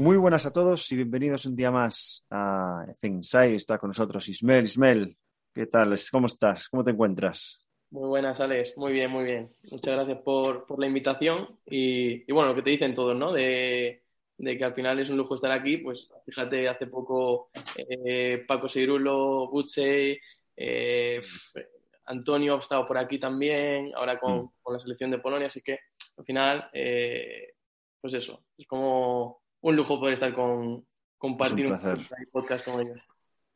Muy buenas a todos y bienvenidos un día más a Inside. Está con nosotros Ismael. Ismael, ¿qué tal? ¿Cómo estás? ¿Cómo te encuentras? Muy buenas, Alex. Muy bien, muy bien. Muchas gracias por, por la invitación. Y, y, bueno, lo que te dicen todos, ¿no? De, de, que al final es un lujo estar aquí. Pues fíjate, hace poco eh, Paco Seirulo, Butse, eh, Antonio ha estado por aquí también, ahora con, mm. con la selección de Polonia. Así que al final, eh, pues eso, es como un lujo poder estar con, compartir un, un podcast con ellos.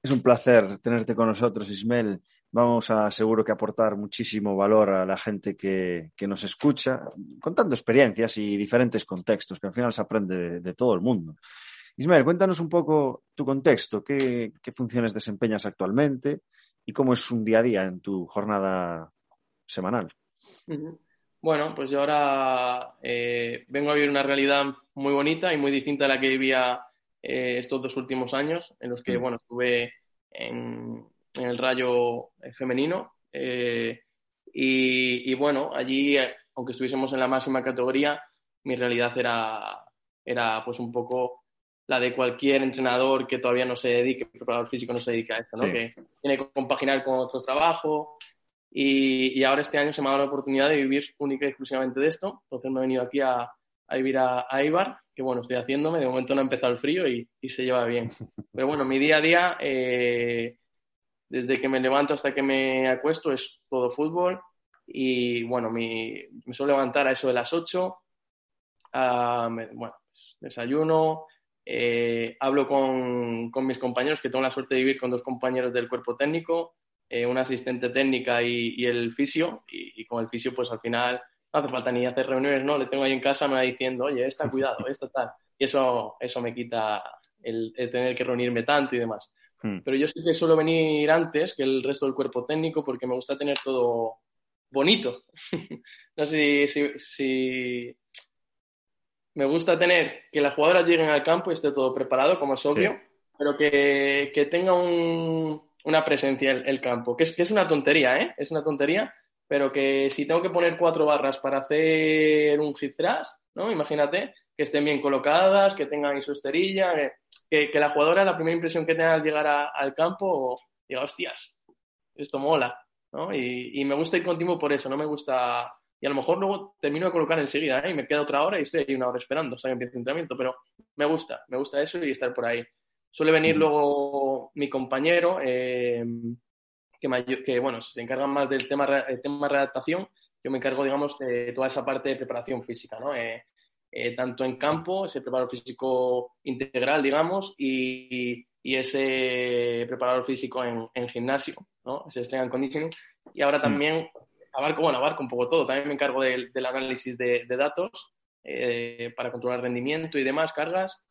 Es un placer tenerte con nosotros, Ismael vamos a seguro que aportar muchísimo valor a la gente que, que, nos escucha, contando experiencias y diferentes contextos, que al final se aprende de, de todo el mundo. Ismael, cuéntanos un poco tu contexto, qué, qué, funciones desempeñas actualmente y cómo es un día a día en tu jornada semanal. Bueno, pues yo ahora eh, vengo a vivir una realidad muy bonita y muy distinta a la que vivía eh, estos dos últimos años, en los que, mm. bueno, estuve en, en el rayo femenino. Eh, y, y, bueno, allí, aunque estuviésemos en la máxima categoría, mi realidad era, era pues un poco la de cualquier entrenador que todavía no se dedique, preparador físico no se dedica a esto, ¿no? Sí. que tiene que compaginar con otro trabajo. Y, y, ahora este año se me ha dado la oportunidad de vivir única y exclusivamente de esto. Entonces me he venido aquí a, a vivir a, a Ibar, que bueno, estoy haciéndome. De momento no ha empezado el frío y, y se lleva bien. Pero bueno, mi día a día... Eh, desde que me levanto hasta que me acuesto es todo fútbol y bueno, mi, me suelo levantar a eso de las 8, uh, me, bueno, pues, desayuno, eh, hablo con, con, mis compañeros, que tengo la suerte de vivir con dos compañeros del cuerpo técnico, eh, una asistente técnica y, y el fisio, y, y, con el fisio pues al final no hace falta ni hacer reuniones, no, le tengo ahí en casa, me va diciendo, oye, esta, cuidado, esto tal, y eso, eso me quita el, el tener que reunirme tanto y demás. Hmm. Pero yo sí que suelo venir antes que el resto del cuerpo técnico porque me gusta tener todo bonito. no sé si, si, si, me gusta tener que las jugadoras lleguen al campo y esté todo preparado, como es obvio, sí. pero que, que tenga un, una presencia el, el campo, que es, que es una tontería, ¿eh? Es una tontería, pero que si tengo que poner cuatro barras para hacer un hit thrust, ¿no? Imagínate, que estén bien colocadas, que tengan su esterilla, que, que, que, la jugadora, la primera impresión que tenga al llegar a, al campo, diga, hostias, esto mola, ¿no? Y, y, me gusta ir continuo por eso, no me gusta... Y a lo mejor luego termino de colocar enseguida, ¿eh? Y me queda otra hora y estoy ahí una hora esperando hasta que empiece el entrenamiento, pero me gusta, me gusta eso y estar por ahí. Suele venir luego mi compañero, eh, que, me, que, bueno, se encarga más del tema, el tema redactación, yo me encargo, digamos, de toda esa parte de preparación física, ¿no? Eh, eh, tanto en campo, ese preparador físico integral, digamos, y, y ese preparador físico en, en, gimnasio, ¿no? ese strength and conditioning. Y ahora también abarco, bueno, abarco un poco todo. También me encargo del, del análisis de, de datos eh, para controlar rendimiento y demás, cargas.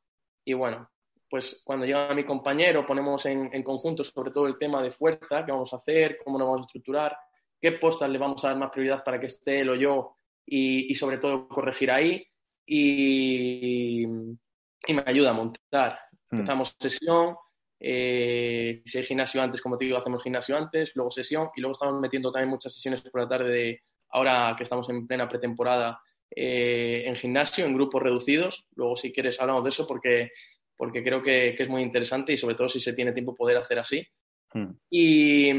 Y bueno, pues cuando llega mi compañero ponemos en, en conjunto sobre todo el tema de fuerza, qué vamos a hacer, cómo nos vamos a estructurar, qué postas le vamos a dar más prioridad para que esté él o yo y, y sobre todo corregir ahí y, y, me ayuda a montar. Mm. Empezamos sesión, eh, si hay gimnasio antes, como te digo, hacemos gimnasio antes, luego sesión y luego estamos metiendo también muchas sesiones por la tarde de ahora que estamos en plena pretemporada eh, en gimnasio, en grupos reducidos. Luego, si quieres, hablamos de eso porque, porque creo que, que es muy interesante y sobre todo si se tiene tiempo poder hacer así. Mm. Y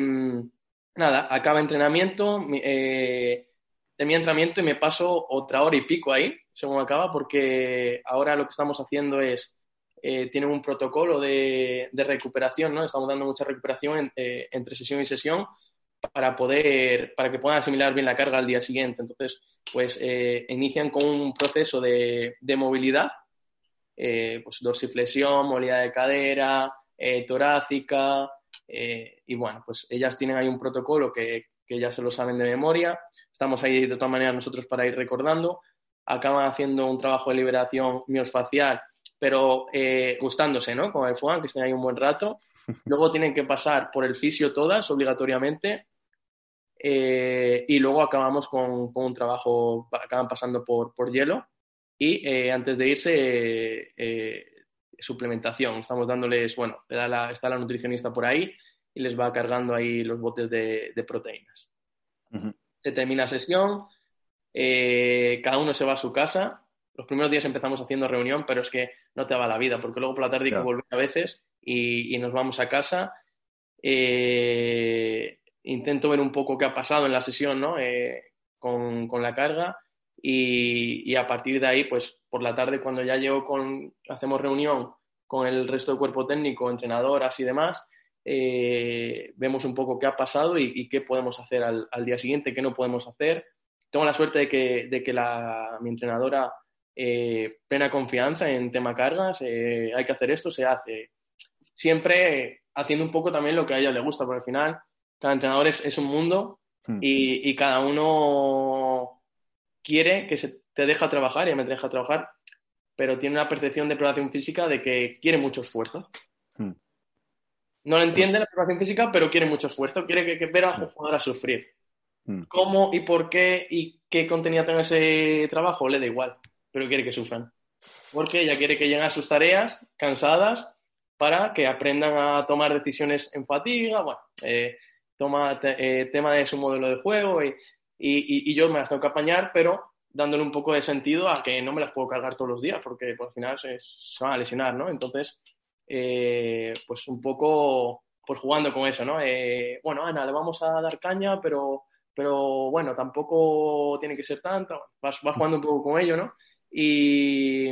nada, acaba entrenamiento, eh, de mi entrenamiento y me paso otra hora y pico ahí, según acaba, porque ahora lo que estamos haciendo es, eh, tienen un protocolo de, de, recuperación, ¿no? Estamos dando mucha recuperación en, eh, entre sesión y sesión para poder, para que puedan asimilar bien la carga al día siguiente. Entonces, pues eh, inician con un proceso de, de movilidad, eh, pues dorsiflexión, movilidad de cadera, eh, torácica, y bueno, pues ellas tienen ahí un protocolo que, que ya se lo saben de memoria. Estamos ahí de todas maneras nosotros para ir recordando. Acaban haciendo un trabajo de liberación miosfacial pero eh, gustándose, ¿no? Con el Fuan, que estén ahí un buen rato. Luego tienen que pasar por el fisio todas, obligatoriamente. Eh, y luego acabamos con, con un trabajo, acaban pasando por, por hielo. Y eh, antes de irse, eh, suplementación. Estamos dándoles, bueno, le da la- está la nutricionista por ahí y les va cargando ahí los botes de, de proteínas. Se termina sesión, eh, cada uno se va a su casa. Los primeros días empezamos haciendo reunión, pero es que no te va la vida, porque luego por la tarde hay que volver a veces y, y nos vamos a casa. Eh, intento ver un poco qué ha pasado en la sesión, ¿no? Eh, con, con la carga y, y a partir de ahí, pues por la tarde cuando ya llego con, hacemos reunión con el resto del cuerpo técnico, entrenadoras y demás, eh, vemos un poco qué ha pasado y, y qué podemos hacer al, al, día siguiente, qué no podemos hacer. Tengo la suerte de que, de que la, mi entrenadora eh, plena confianza en tema cargas, eh, hay que hacer esto, se hace. Siempre haciendo un poco también lo que a ella le gusta, porque al final cada entrenador es, es un mundo Hmm. y, y, cada uno quiere que se te deja trabajar, y me deja trabajar, pero tiene una percepción de preparación física de que quiere mucho esfuerzo. Hmm. No lo entiende la preparación física, pero quiere mucho esfuerzo, quiere que, que ver a Sí. un jugador a sufrir. Hmm. ¿Cómo y por qué y qué contenido tenga ese trabajo? Le da igual, pero quiere que sufran. Porque ella quiere que lleguen a sus tareas cansadas para que aprendan a tomar decisiones en fatiga, bueno, eh, toma eh, tema de su modelo de juego y, y- yo me las tengo que apañar, pero dándole un poco de sentido a que no me las puedo cargar todos los días porque pues, al final se, se van a lesionar, ¿no? Entonces, eh, pues un poco pues jugando con eso, ¿no? Eh, bueno, Ana, le vamos a dar caña, pero, pero bueno, tampoco tiene que ser tanto. Vas, vas jugando un poco con ello, ¿no? Y,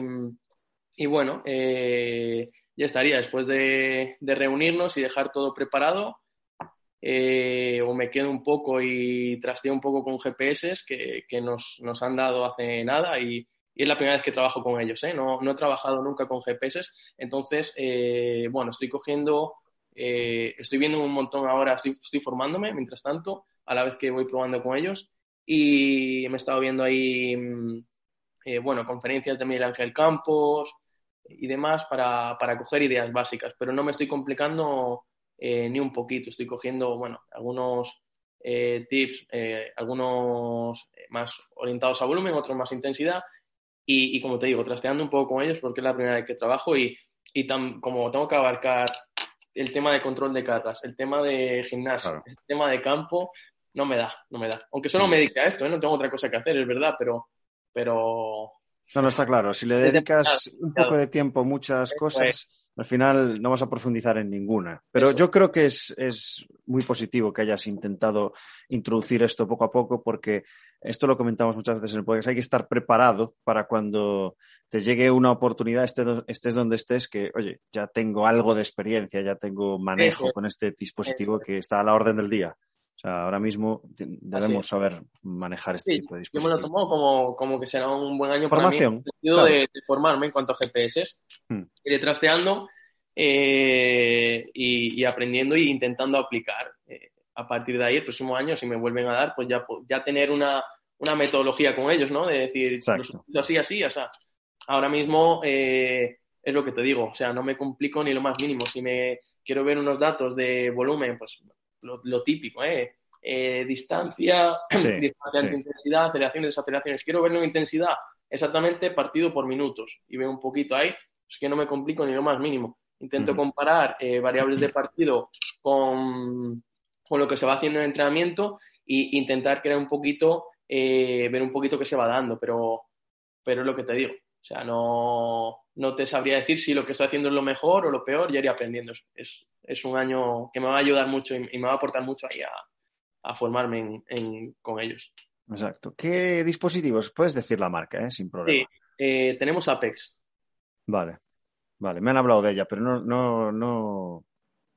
y bueno, eh, ya estaría después de, de reunirnos y dejar todo preparado. Eh, o me quedo un poco y trasteo un poco con GPS que, que nos, nos han dado hace nada y, y es la primera vez que trabajo con ellos, ¿eh? no, no he trabajado nunca con GPS, entonces, eh, bueno, estoy cogiendo, eh, estoy viendo un montón ahora, estoy, estoy formándome mientras tanto, a la vez que voy probando con ellos y me he estado viendo ahí, mm, eh, bueno, conferencias de Miguel Ángel Campos y demás para, para coger ideas básicas, pero no me estoy complicando eh, ni un poquito, estoy cogiendo, bueno, algunos eh, tips, eh, algunos más orientados a volumen, otros más intensidad y, y, como te digo, trasteando un poco con ellos porque es la primera vez que trabajo y, y tan, como tengo que abarcar el tema de control de cargas, el tema de gimnasio, Claro. el tema de campo, no me da, no me da. Aunque solo me dedique a esto, ¿eh? no tengo otra cosa que hacer, es verdad, pero, pero No, no está claro. Si le dedicas un poco de tiempo a muchas cosas, al final no vas a profundizar en ninguna. Pero Eso. yo creo que es, es muy positivo que hayas intentado introducir esto poco a poco, porque esto lo comentamos muchas veces en el podcast. Hay que estar preparado para cuando te llegue una oportunidad, estés, do- estés donde estés, que, oye, ya tengo algo de experiencia, ya tengo manejo Eso. con este dispositivo que está a la orden del día. Sea, ahora mismo debemos saber manejar este Sí, tipo de yo me lo dispositivos. tomo como, como que será un buen año Formación, para mí, en el sentido claro. de, de formarme en cuanto a GPS. Hmm. iré trasteando eh, y, y aprendiendo e intentando aplicar. Eh, a partir de ahí, el próximo año, si me vuelven a dar, pues ya, ya tener una, una metodología con ellos, ¿no? De decir, lo así, así, o sea, ahora mismo eh, es lo que te digo, o sea, no me complico ni lo más mínimo. Si me quiero ver unos datos de volumen, pues lo, lo típico, ¿eh? Eh, distancia, Sí, distancia sí. intensidad, aceleraciones, desaceleraciones. Quiero verlo en intensidad exactamente partido por minutos y veo un poquito ahí, es que no me complico ni lo más mínimo. Intento comparar eh, variables de partido con, con lo que se va haciendo en entrenamiento e intentar crear un poquito, eh, ver un poquito qué se va dando, pero, pero es lo que te digo. O sea, no, no te sabría decir si lo que estoy haciendo es lo mejor o lo peor, ya iré aprendiendo. Es, es, un año que me va a ayudar mucho y, y me va a aportar mucho ahí a, a formarme en- en- con ellos. Exacto. ¿Qué dispositivos? Puedes decir la marca, ¿eh? sin problema. Sí, eh, tenemos Apex. Vale, vale. Me han hablado de ella, pero no, no, no.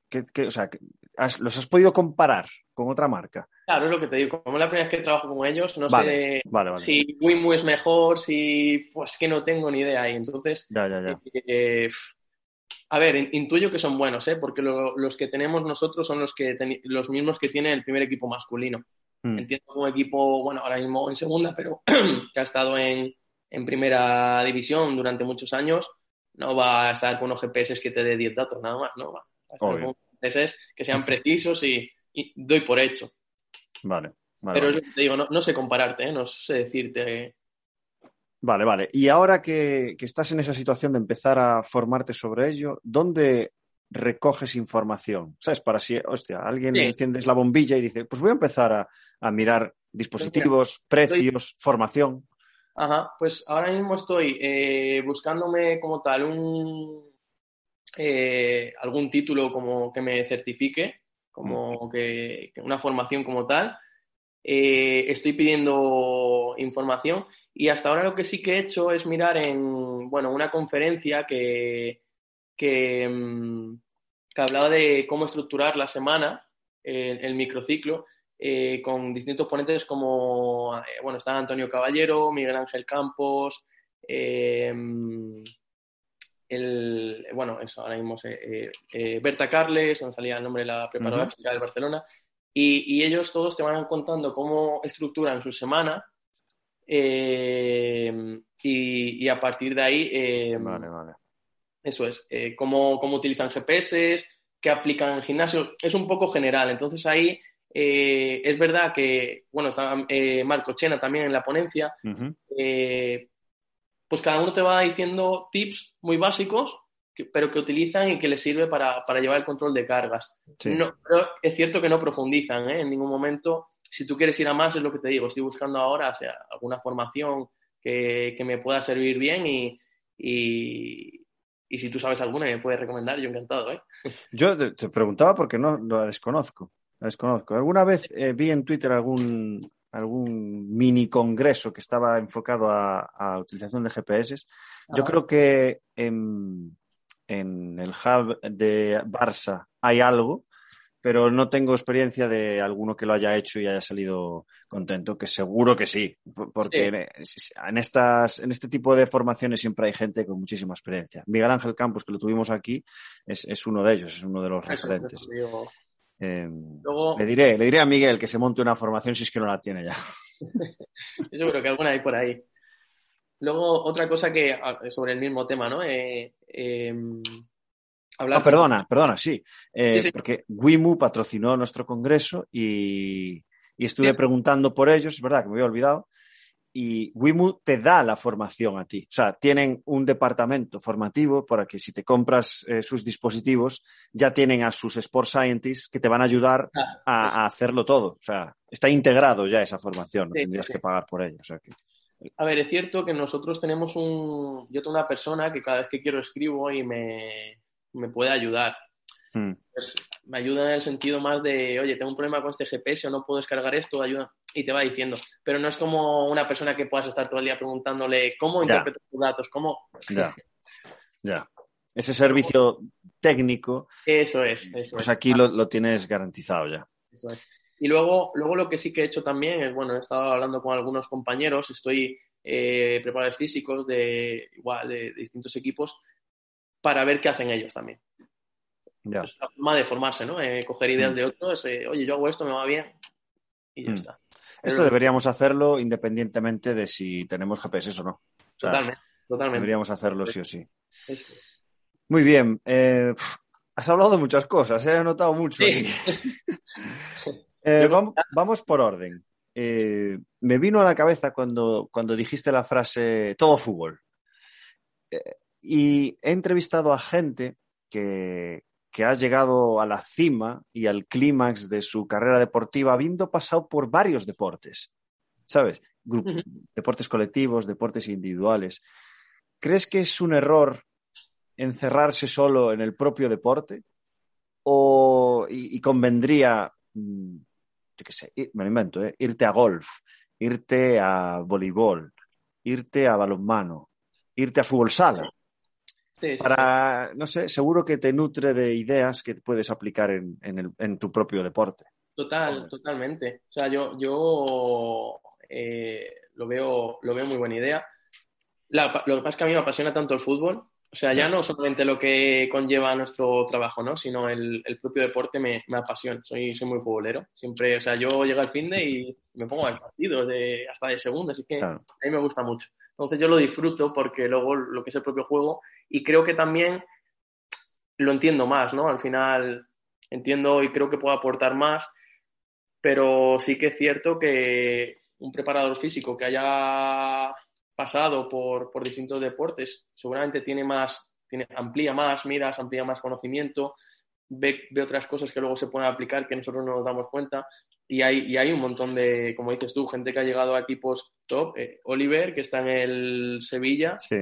¿Qué, qué- o sea, que- has- ¿los has podido comparar con otra marca? Claro, es lo que te digo. Como es la primera vez que trabajo con ellos, no Vale, sé vale, vale. si Wimu es mejor, si. Pues que no tengo ni idea ahí. Entonces, Ya, ya, ya. eh, a ver, in- intuyo que son buenos, ¿eh? Porque lo- los que tenemos nosotros son los, que los mismos que tiene el primer equipo masculino. Mm. Entiendo un equipo, bueno, ahora mismo en segunda, pero que ha estado en, en primera división durante muchos años, no va a estar con unos GPS que te dé 10 datos nada más, no va a estar Obvio. Con GPS que sean precisos y, y doy por hecho. Vale, vale. Pero vale. te digo, no, no sé compararte, ¿eh? no sé decirte. Vale, vale. Y ahora que, que estás en esa situación de empezar a formarte sobre ello, ¿dónde recoges información? ¿Sabes? Para si, hostia, alguien Sí. enciendes la bombilla y dice, pues voy a empezar a, a mirar dispositivos, precios, formación. Ajá, pues ahora mismo estoy eh, buscándome como tal un eh, algún título como que me certifique, como que, que una formación como tal. Eh, estoy pidiendo información y hasta ahora lo que sí que he hecho es mirar en, bueno, una conferencia que, que, mm, que hablaba de cómo estructurar la semana, el, el microciclo, eh, con distintos ponentes como, eh, bueno, está Antonio Caballero, Miguel Ángel Campos, eh, el, bueno, eso, ahora mismo, sé, eh, eh, Berta Carles, no salía el nombre de la preparadora Ujú. física del Barcelona, y, y ellos todos te van contando cómo estructuran su semana eh, y, y a partir de ahí, Vale, vale. eso es, cómo, cómo utilizan GPS, qué aplican en gimnasio, es un poco general. Entonces ahí es verdad que, bueno, está Marco Chena también en la ponencia, eh, pues cada uno te va diciendo tips muy básicos, que- pero que utilizan y que les sirve para, para llevar el control de cargas. Sí. No, pero es cierto que no profundizan ¿eh? en ningún momento. Si tú quieres ir a más, es lo que te digo. Estoy buscando ahora o sea, alguna formación que, que me pueda servir bien y, y, y si tú sabes alguna y me puedes recomendar, yo encantado. ¿eh? Yo te, te preguntaba porque no la desconozco. La desconozco. Alguna vez eh, vi en Twitter algún, algún mini congreso que estaba enfocado a, a utilización de GPS. Yo creo que en, en el hub de Barça hay algo, pero no tengo experiencia de alguno que lo haya hecho y haya salido contento, que seguro que sí, por- porque en, estas, en este tipo de formaciones siempre hay gente con muchísima experiencia. Miguel Ángel Campos, que lo tuvimos aquí, es, es uno de ellos, es uno de los Eso, referentes. Eh, Luego, le diré, le diré a Miguel que se monte una formación si es que no la tiene ya. yo seguro que alguna hay por ahí. Luego, otra cosa que ah, sobre el mismo tema, ¿no? Eh, eh, hablar Ah, perdona, perdona, sí. Eh, Sí, sí. Porque Wimu patrocinó nuestro congreso y, y estuve Sí. preguntando por ellos, es verdad que me había olvidado, y Wimu te da la formación a ti. O sea, tienen un departamento formativo para que si te compras eh, sus dispositivos, ya tienen a sus Sport Scientists que te van a ayudar Ah, a, a hacerlo todo. O sea, está integrado ya esa formación, no Sí, tendrías sí. que pagar por ello. O sea que, A ver, es cierto que nosotros tenemos un... Yo tengo una persona que cada vez que quiero escribo y me, me puede ayudar. mm, Pues me ayuda en el sentido más de, oye, tengo un problema con este GPS o no puedo descargar esto, ayuda. Y te va diciendo. Pero no es como una persona que puedas estar todo el día preguntándole cómo interpretas tus datos, cómo... ya, ya. Ese servicio técnico, Eso es, eso pues es. aquí lo, lo tienes garantizado ya. Eso es. Y luego, luego lo que sí que he hecho también es, bueno, he estado hablando con algunos compañeros, estoy eh, preparadores físicos de, igual, de, de distintos equipos para ver qué hacen ellos también. Ya. Es la forma de formarse, ¿no? Eh, coger ideas Mm. de otros, eh, oye, yo hago esto, me va bien y ya Mm. está. Esto deberíamos hacerlo independientemente de si tenemos GPS o no. O sea, Totalmente, totalmente. Deberíamos hacerlo sí o sí. Muy bien. eh, has hablado de muchas cosas, eh, he notado mucho. Sí. aquí. Eh, vamos, vamos por orden. Eh, me vino a la cabeza cuando, cuando dijiste la frase todo fútbol. Eh, y he entrevistado a gente que, que ha llegado a la cima y al clímax de su carrera deportiva habiendo pasado por varios deportes. ¿Sabes? Deportes colectivos, deportes individuales. ¿Crees que es un error encerrarse solo en el propio deporte? ¿O y, y convendría, mm, yo qué sé, ir- me lo invento, ¿eh? irte a golf, irte a voleibol, irte a balonmano, irte a fútbol sala? Sí, sí, sí. Para, no sé, seguro que te nutre de ideas que puedes aplicar en, en el- en tu propio deporte. Total, totalmente. O sea, yo, yo eh, lo veo, lo veo muy buena idea. La- lo que pasa es que a mí me apasiona tanto el fútbol. O sea, ya no solamente lo que conlleva nuestro trabajo, ¿no? Sino el, el propio deporte me, me apasiona. Soy, soy muy futbolero. Siempre, o sea, yo llego al fin de y me pongo al partido de, hasta de segunda, así que Claro. a mí me gusta mucho. Entonces yo lo disfruto porque luego lo que es el propio juego y creo que también lo entiendo más, ¿no? Al final entiendo y creo que puedo aportar más, pero sí que es cierto que un preparador físico que haya pasado por, por distintos deportes seguramente tiene más, tiene, amplía más miras, amplía más conocimiento, ve, ve, otras cosas que luego se pueden aplicar que nosotros no nos damos cuenta. Y hay, y hay un montón de, como dices tú, gente que ha llegado a equipos top. Eh, Oliver, que está en el Sevilla, Sí,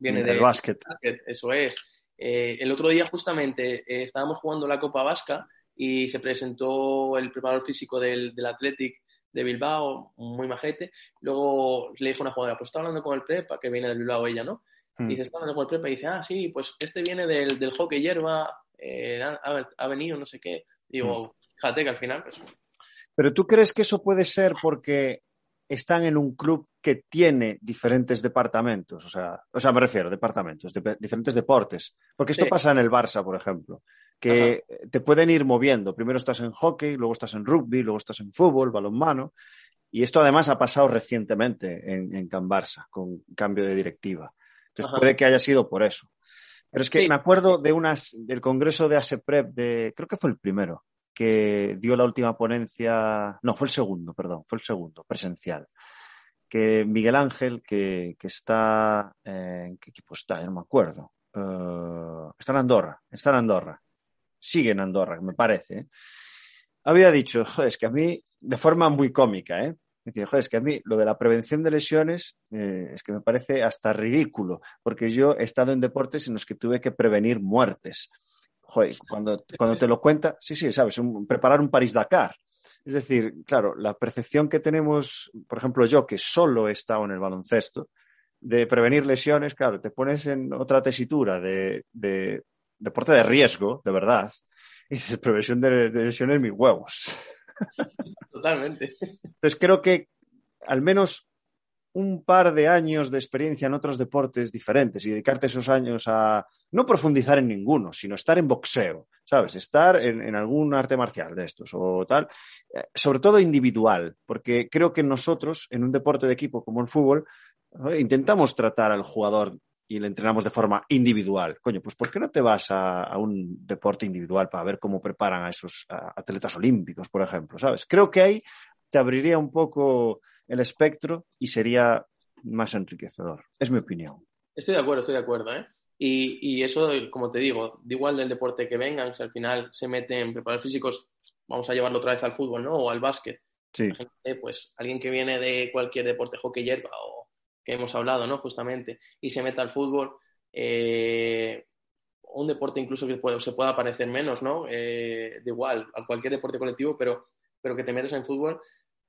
viene del de básquet. básquet, Eso es. Eh, el otro día justamente eh, estábamos jugando la Copa Vasca y se presentó el preparador físico del, del Athletic de Bilbao, muy majete. Luego le dijo a una jugadora, pues está hablando con el prepa, que viene del Bilbao ella, ¿no? Mm. Y dice, está hablando con el prepa y dice, ah, sí, pues este viene del, del hockey hierba, eh, ha, ha venido, no sé qué. Digo, fíjate que al final, pues, Pero tú crees que eso puede ser porque están en un club que tiene diferentes departamentos, o sea, o sea, me refiero, departamentos, de, diferentes deportes. Porque esto Sí. pasa en el Barça, por ejemplo, que te pueden ir moviendo. Primero estás en hockey, luego estás en rugby, luego estás en fútbol, balonmano. Y esto además ha pasado recientemente en, en Can Barça, con cambio de directiva. Entonces Ajá. puede que haya sido por eso. Pero es que Sí. me acuerdo de unas, del congreso de ASEPREP, de, creo que fue el primero, que dio la última ponencia, no, fue el segundo, perdón, fue el segundo, presencial. Que Miguel Ángel, que, que está, eh, ¿en qué equipo está? No me acuerdo. Eh, está en Andorra, está en Andorra. Sigue en Andorra, me parece. ¿eh? Había dicho, es que a mí, de forma muy cómica, ¿eh? Joder, es que a mí lo de la prevención de lesiones es que me parece hasta ridículo, porque yo he estado en deportes en los que tuve que prevenir muertes. Joder, cuando, cuando te lo cuenta, sí, sí, sabes, un- preparar un París-Dakar. Es decir, claro, la percepción que tenemos, por ejemplo, yo que solo he estado en el baloncesto, de prevenir lesiones, claro, te pones en otra tesitura de, de deporte de riesgo, de verdad, y dices, prevención de, de lesiones, mis huevos. totalmente. Entonces creo que al menos un par de años de experiencia en otros deportes diferentes y dedicarte esos años a no profundizar en ninguno, sino estar en boxeo, ¿sabes? Estar en, algún arte marcial de estos o tal, eh, sobre todo individual, porque creo que nosotros en un deporte de equipo como el fútbol eh, intentamos tratar al jugador y le entrenamos de forma individual. Coño, pues ¿por qué no te vas a, un deporte individual para ver cómo preparan a esos atletas olímpicos, por ejemplo, ¿sabes? Creo que ahí te abriría un poco el espectro y sería más enriquecedor. Es mi opinión. Estoy de acuerdo, estoy de acuerdo, ¿eh? Y, y eso, como te digo, da igual del deporte que vengan, si al final se meten preparadores físicos, vamos a llevarlo otra vez al fútbol, ¿no? O al básquet. Sí, pues alguien que viene de cualquier deporte, hockey hierba o que hemos hablado, ¿no? Justamente, y se meta al fútbol, eh, un deporte incluso que puede- se pueda parecer menos, ¿no? Eh, de igual, a cualquier deporte colectivo, pero, pero que te metes en fútbol,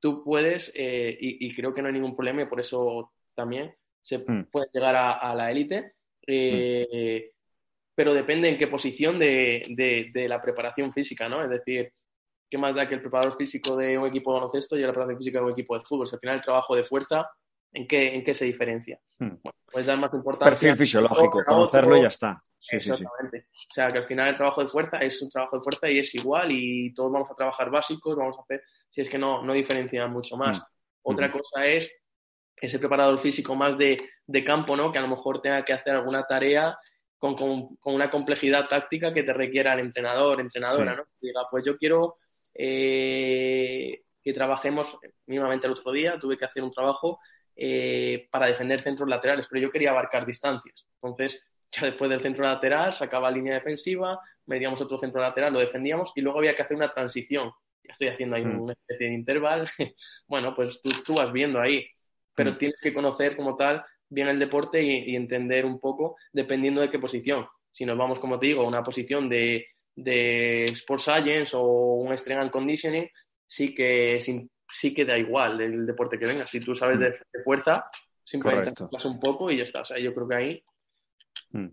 tú puedes, eh, y, y creo que no hay ningún problema, y por eso también se Mm. puede llegar a, a la élite, eh, pero depende en qué posición de, de- de la preparación física, ¿no? Es decir, ¿qué más da que el preparador físico de un equipo de baloncesto y la preparación física de un equipo de fútbol? Si al final el trabajo de fuerza, ¿en qué, en qué se diferencia? Hmm. Bueno, puedes dar más importancia. perfil fisiológico, conocerlo y ya está. Sí, sí, sí. Exactamente. O sea, que al final el trabajo de fuerza es un trabajo de fuerza y es igual y todos vamos a trabajar básicos, vamos a hacer, si es que no, no diferencian mucho más. Mm. Otra Mm. cosa es ese preparador físico más de, de campo, ¿no? Que a lo mejor tenga que hacer alguna tarea con, con- con una complejidad táctica que te requiera el entrenador, entrenadora, Sí. ¿no? Que diga, pues yo quiero eh, que trabajemos, mínimamente el otro día tuve que hacer un trabajo eh, para defender centros laterales, pero yo quería abarcar distancias. Entonces, ya después del centro lateral sacaba línea defensiva, medíamos otro centro lateral, lo defendíamos y luego había que hacer una transición. Estoy haciendo ahí Mm. una especie de intervalo. bueno, pues tú, tú vas viendo ahí, pero Mm. tienes que conocer como tal bien el deporte y, y entender un poco dependiendo de qué posición. Si nos vamos, como te digo, a una posición de, de Sports Science o un Strength and Conditioning, sí que, sí, sí que da igual el deporte que venga. Si tú sabes de, de fuerza, simplemente un poco y ya está. O sea, yo creo que ahí Mm.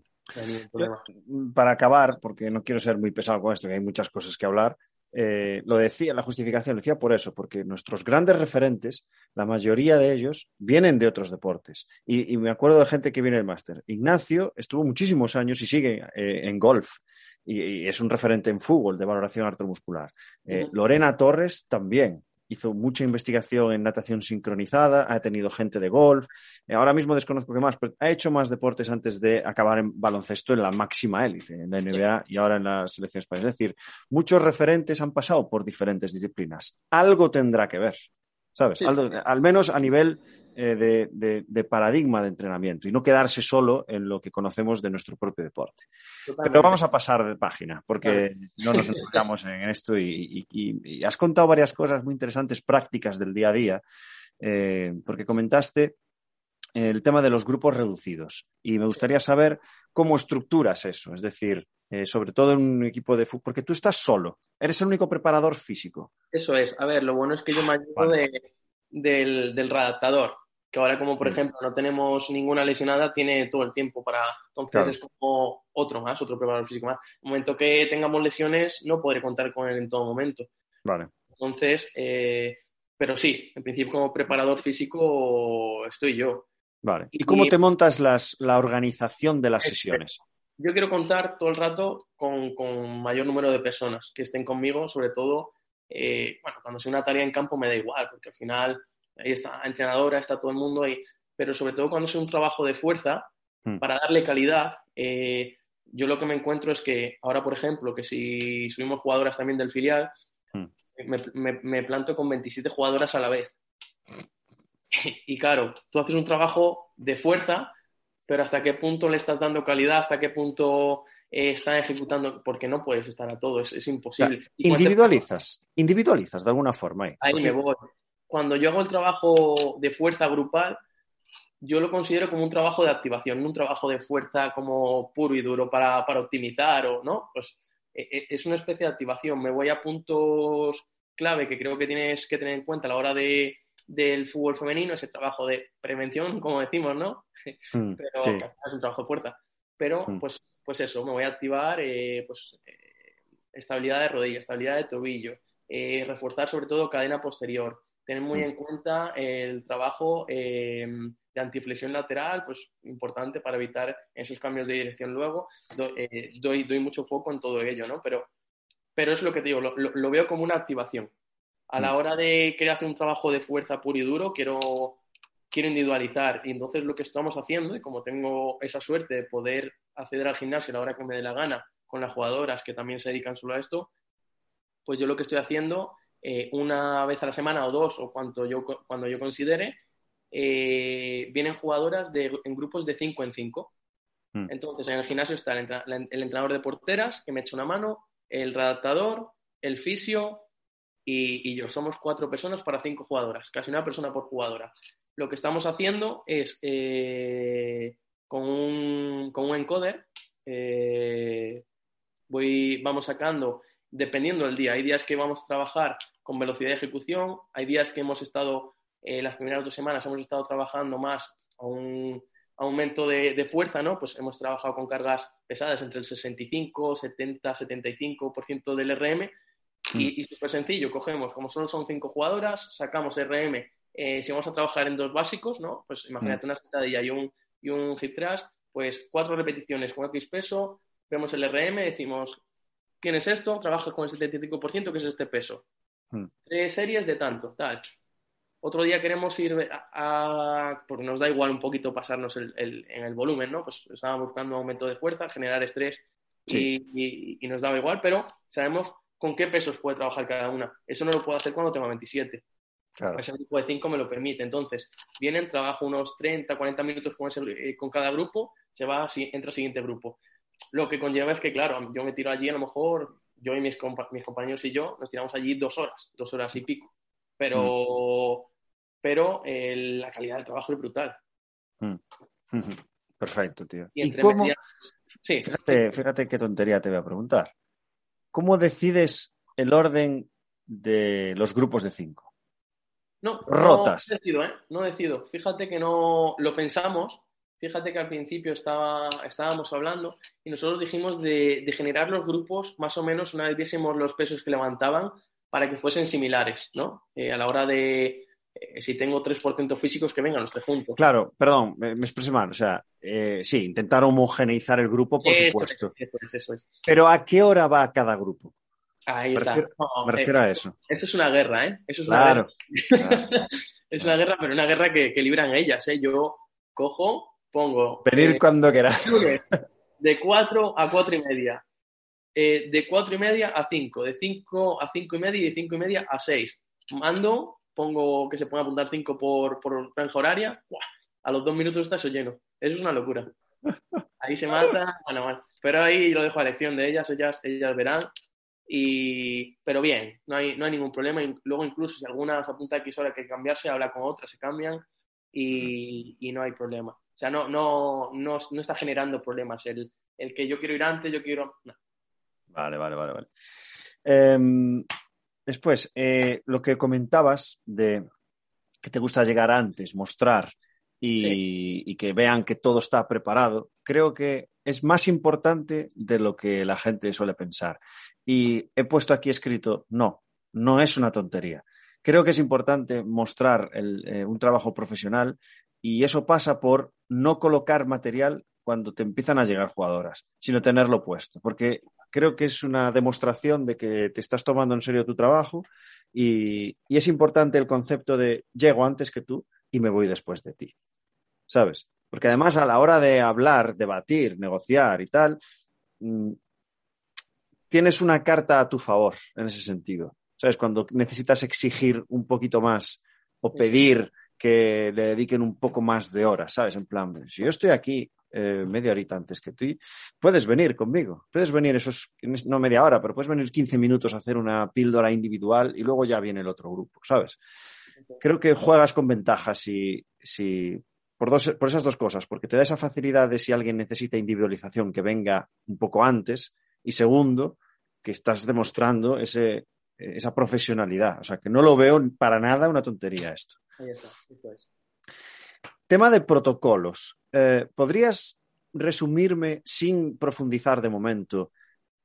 Para acabar, porque no quiero ser muy pesado con esto, que hay muchas cosas que hablar, eh, lo decía, la justificación lo decía por eso, porque nuestros grandes referentes, la mayoría de ellos, vienen de otros deportes. Y, y me acuerdo de gente que viene del máster. Ignacio estuvo muchísimos años y sigue eh, en golf. Y, y es un referente en fútbol de valoración artromuscular. Eh. Lorena Torres también. Hizo mucha investigación en natación sincronizada, ha tenido gente de golf, eh, ahora mismo desconozco qué más, pero ha hecho más deportes antes de acabar en baloncesto en la máxima élite, en la NBA y ahora en la selección española. Es decir, muchos referentes han pasado por diferentes disciplinas. Algo tendrá que ver. ¿Sabes? Sí. Al, al menos a nivel eh, de, de- de paradigma de entrenamiento y no quedarse solo en lo que conocemos de nuestro propio deporte. Pero vamos a pasar de página porque no nos enfocamos en esto y, y- y- y has contado varias cosas muy interesantes, prácticas del día a día, eh, porque comentaste el tema de los grupos reducidos y me gustaría saber cómo estructuras eso, es decir, eh, sobre todo en un equipo de fútbol, porque tú estás solo, eres el único preparador físico. Eso es. A ver, lo bueno es que yo me ayudo Vale. de- del, del readaptador, que ahora como por Mm. ejemplo no tenemos ninguna lesionada, tiene todo el tiempo para... Entonces Claro. es como otro más, otro preparador físico más. En el momento que tengamos lesiones, no podré contar con él en todo momento. Vale. Entonces, eh, pero sí, en principio como preparador físico estoy yo. Vale. ¿Y Y- cómo te montas las, la organización de las sesiones? Yo quiero contar todo el rato con, con mayor número de personas que estén conmigo, sobre todo, eh, bueno, cuando sea una tarea en campo me da igual, porque al final ahí está la entrenadora, está todo el mundo ahí, pero sobre todo cuando sea un trabajo de fuerza, Mm. para darle calidad, eh, yo lo que me encuentro es que ahora, por ejemplo, que si subimos jugadoras también del filial, Mm. me, me- me planto con 27 jugadoras a la vez. Y claro, tú haces un trabajo de fuerza, pero hasta qué punto le estás dando calidad, hasta qué punto eh, están ejecutando, porque no puedes estar a todo, es, es imposible. Individualizas, individualizas de alguna forma. ahí. Ahí Porque- me voy. Cuando yo hago el trabajo de fuerza grupal, yo lo considero como un trabajo de activación, no un trabajo de fuerza como puro y duro para, para optimizar o no. Pues eh, eh, es una especie de activación. Me voy a puntos clave que creo que tienes que tener en cuenta a la hora de, del fútbol femenino, ese trabajo de prevención, como decimos, ¿no? Mm, pero sí. es un trabajo de fuerza. Pero, Mm. pues, pues eso, me voy a activar eh, pues, eh, estabilidad de rodilla, estabilidad de tobillo, eh, reforzar sobre todo cadena posterior, tener muy Mm. en cuenta el trabajo eh, de antiflexión lateral, pues importante para evitar esos cambios de dirección luego. Do- doy, doy mucho foco en todo ello, ¿no? Pero, pero es lo que te digo, lo, lo- lo veo como una activación. A la Mm. hora de querer hacer un trabajo de fuerza puro y duro, quiero, quiero individualizar. Y entonces lo que estamos haciendo, y como tengo esa suerte de poder acceder al gimnasio a la hora que me dé la gana con las jugadoras que también se dedican solo a esto, pues yo lo que estoy haciendo eh, una vez a la semana o dos o cuanto yo, cuando yo considere, eh, vienen jugadoras de, en grupos de 5 en 5. Mm. Entonces en el gimnasio está el, entra- el entrenador de porteras que me echa una mano, el redactador, el fisio y, y yo. Somos cuatro personas para cinco jugadoras, casi una persona por jugadora. Lo que estamos haciendo es eh, con, un, con un encoder, eh, voy, vamos sacando, dependiendo del día, hay días que vamos a trabajar con velocidad de ejecución, hay días que hemos estado, eh, las primeras dos semanas hemos estado trabajando más a un aumento de, de fuerza, ¿no? Pues hemos trabajado con cargas pesadas entre el 65, 70, 75% del RM y, y súper sencillo, cogemos, como solo son cinco jugadoras, sacamos RM, eh, si vamos a trabajar en dos básicos, ¿no? Pues imagínate una sentadilla y un, y un hip thrust, pues cuatro repeticiones con X peso, vemos el RM, decimos, tienes esto, trabajas con el 75%, que es este peso. Mm. Tres series de tanto, tal. Otro día queremos ir a, a- porque nos da igual un poquito pasarnos el- el- en el volumen, ¿no? Pues estábamos buscando un aumento de fuerza, generar estrés Sí. y, y- y nos daba igual, pero sabemos con qué pesos puede trabajar cada una. Eso no lo puedo hacer cuando tengo 27. Claro. Ese grupo de 5 me lo permite. Entonces, vienen, trabajo unos 30, 40 minutos con, ese- eh, con cada grupo, se va, entra al siguiente grupo. Lo que conlleva es que, claro, yo me tiro allí, a lo mejor, yo y mis, compa- mis compañeros y yo, nos tiramos allí dos horas, dos horas y pico. Pero, pero eh, la calidad del trabajo es brutal. Ujú. Perfecto, tío. Y ¿Y entre cómo, Sí, fíjate, fíjate qué tontería te voy a preguntar. ¿Cómo decides el orden de los grupos de cinco? No, Rotas. No decido, ¿eh? No decido. Fíjate que no lo pensamos. Fíjate que al principio estaba, estábamos hablando y nosotros dijimos de, de generar los grupos más o menos una vez viésemos los pesos que levantaban para que fuesen similares, ¿no? Eh, a la hora de, eh, si tengo tres portentos físicos, que vengan los tres juntos. Claro, perdón, me, me expresé mal. O sea, eh, sí, intentar homogeneizar el grupo, por Eso supuesto. es, eso es, eso es. Pero ¿a qué hora va cada grupo? Ahí Me está. refiero, No, me eh, refiero a eso. Eso es una guerra, ¿eh? Eso es una Claro. guerra. claro. Es una guerra, pero una guerra que, que libran ellas, ¿eh? Yo cojo, pongo Venir eh, cuando quieras. de 4 a 4 y media, eh, de 4 y media a 5, de 5 a 5 y media y de 5 y media a 6. Mando, pongo que se pueda apuntar 5 por, por franja horaria, ¡buah! a los dos minutos está eso lleno. Eso es una locura. Ahí se mata, bueno, bueno. Pero ahí lo dejo a elección de ellas, ellas, ellas verán. Y, pero bien, no hay, no hay ningún problema. Y Luego, incluso si alguna se apunta a X hora que cambiarse, habla con otra, se cambian y, y no hay problema. O sea, no, no, no, no está generando problemas. El, el que yo quiero ir antes, yo quiero. no. Vale, vale, vale, vale. Em, después, eh, lo que comentabas de que te gusta llegar antes, mostrar y, y que vean que todo está preparado, creo que es más importante de lo que la gente suele pensar. Y he puesto aquí escrito, no, no es una tontería. Creo que es importante mostrar el, eh, un trabajo profesional y eso pasa por no colocar material cuando te empiezan a llegar jugadoras, sino tenerlo puesto, porque creo que es una demostración de que te estás tomando en serio tu trabajo y, y es importante el concepto de llego antes que tú y me voy después de ti, ¿sabes? Porque además a la hora de hablar, debatir, negociar y tal, mm, tienes una carta a tu favor en ese sentido. ¿Sabes? Cuando necesitas exigir un poquito más o pedir que le dediquen un poco más de horas, ¿sabes? En plan, si yo estoy aquí eh, media horita antes que tú, puedes venir conmigo. Puedes venir esos, no media hora, pero puedes venir 15 minutos a hacer una píldora individual y luego ya viene el otro grupo, ¿sabes? Creo que juegas con ventajas si, si por, dos, por esas dos cosas, porque te da esa facilidad de si alguien necesita individualización que venga un poco antes y segundo, que estás demostrando ese, esa profesionalidad. O sea, que no lo veo para nada una tontería esto. Ahí está, eso es. Tema de protocolos. Eh, ¿Podrías resumirme, sin profundizar de momento,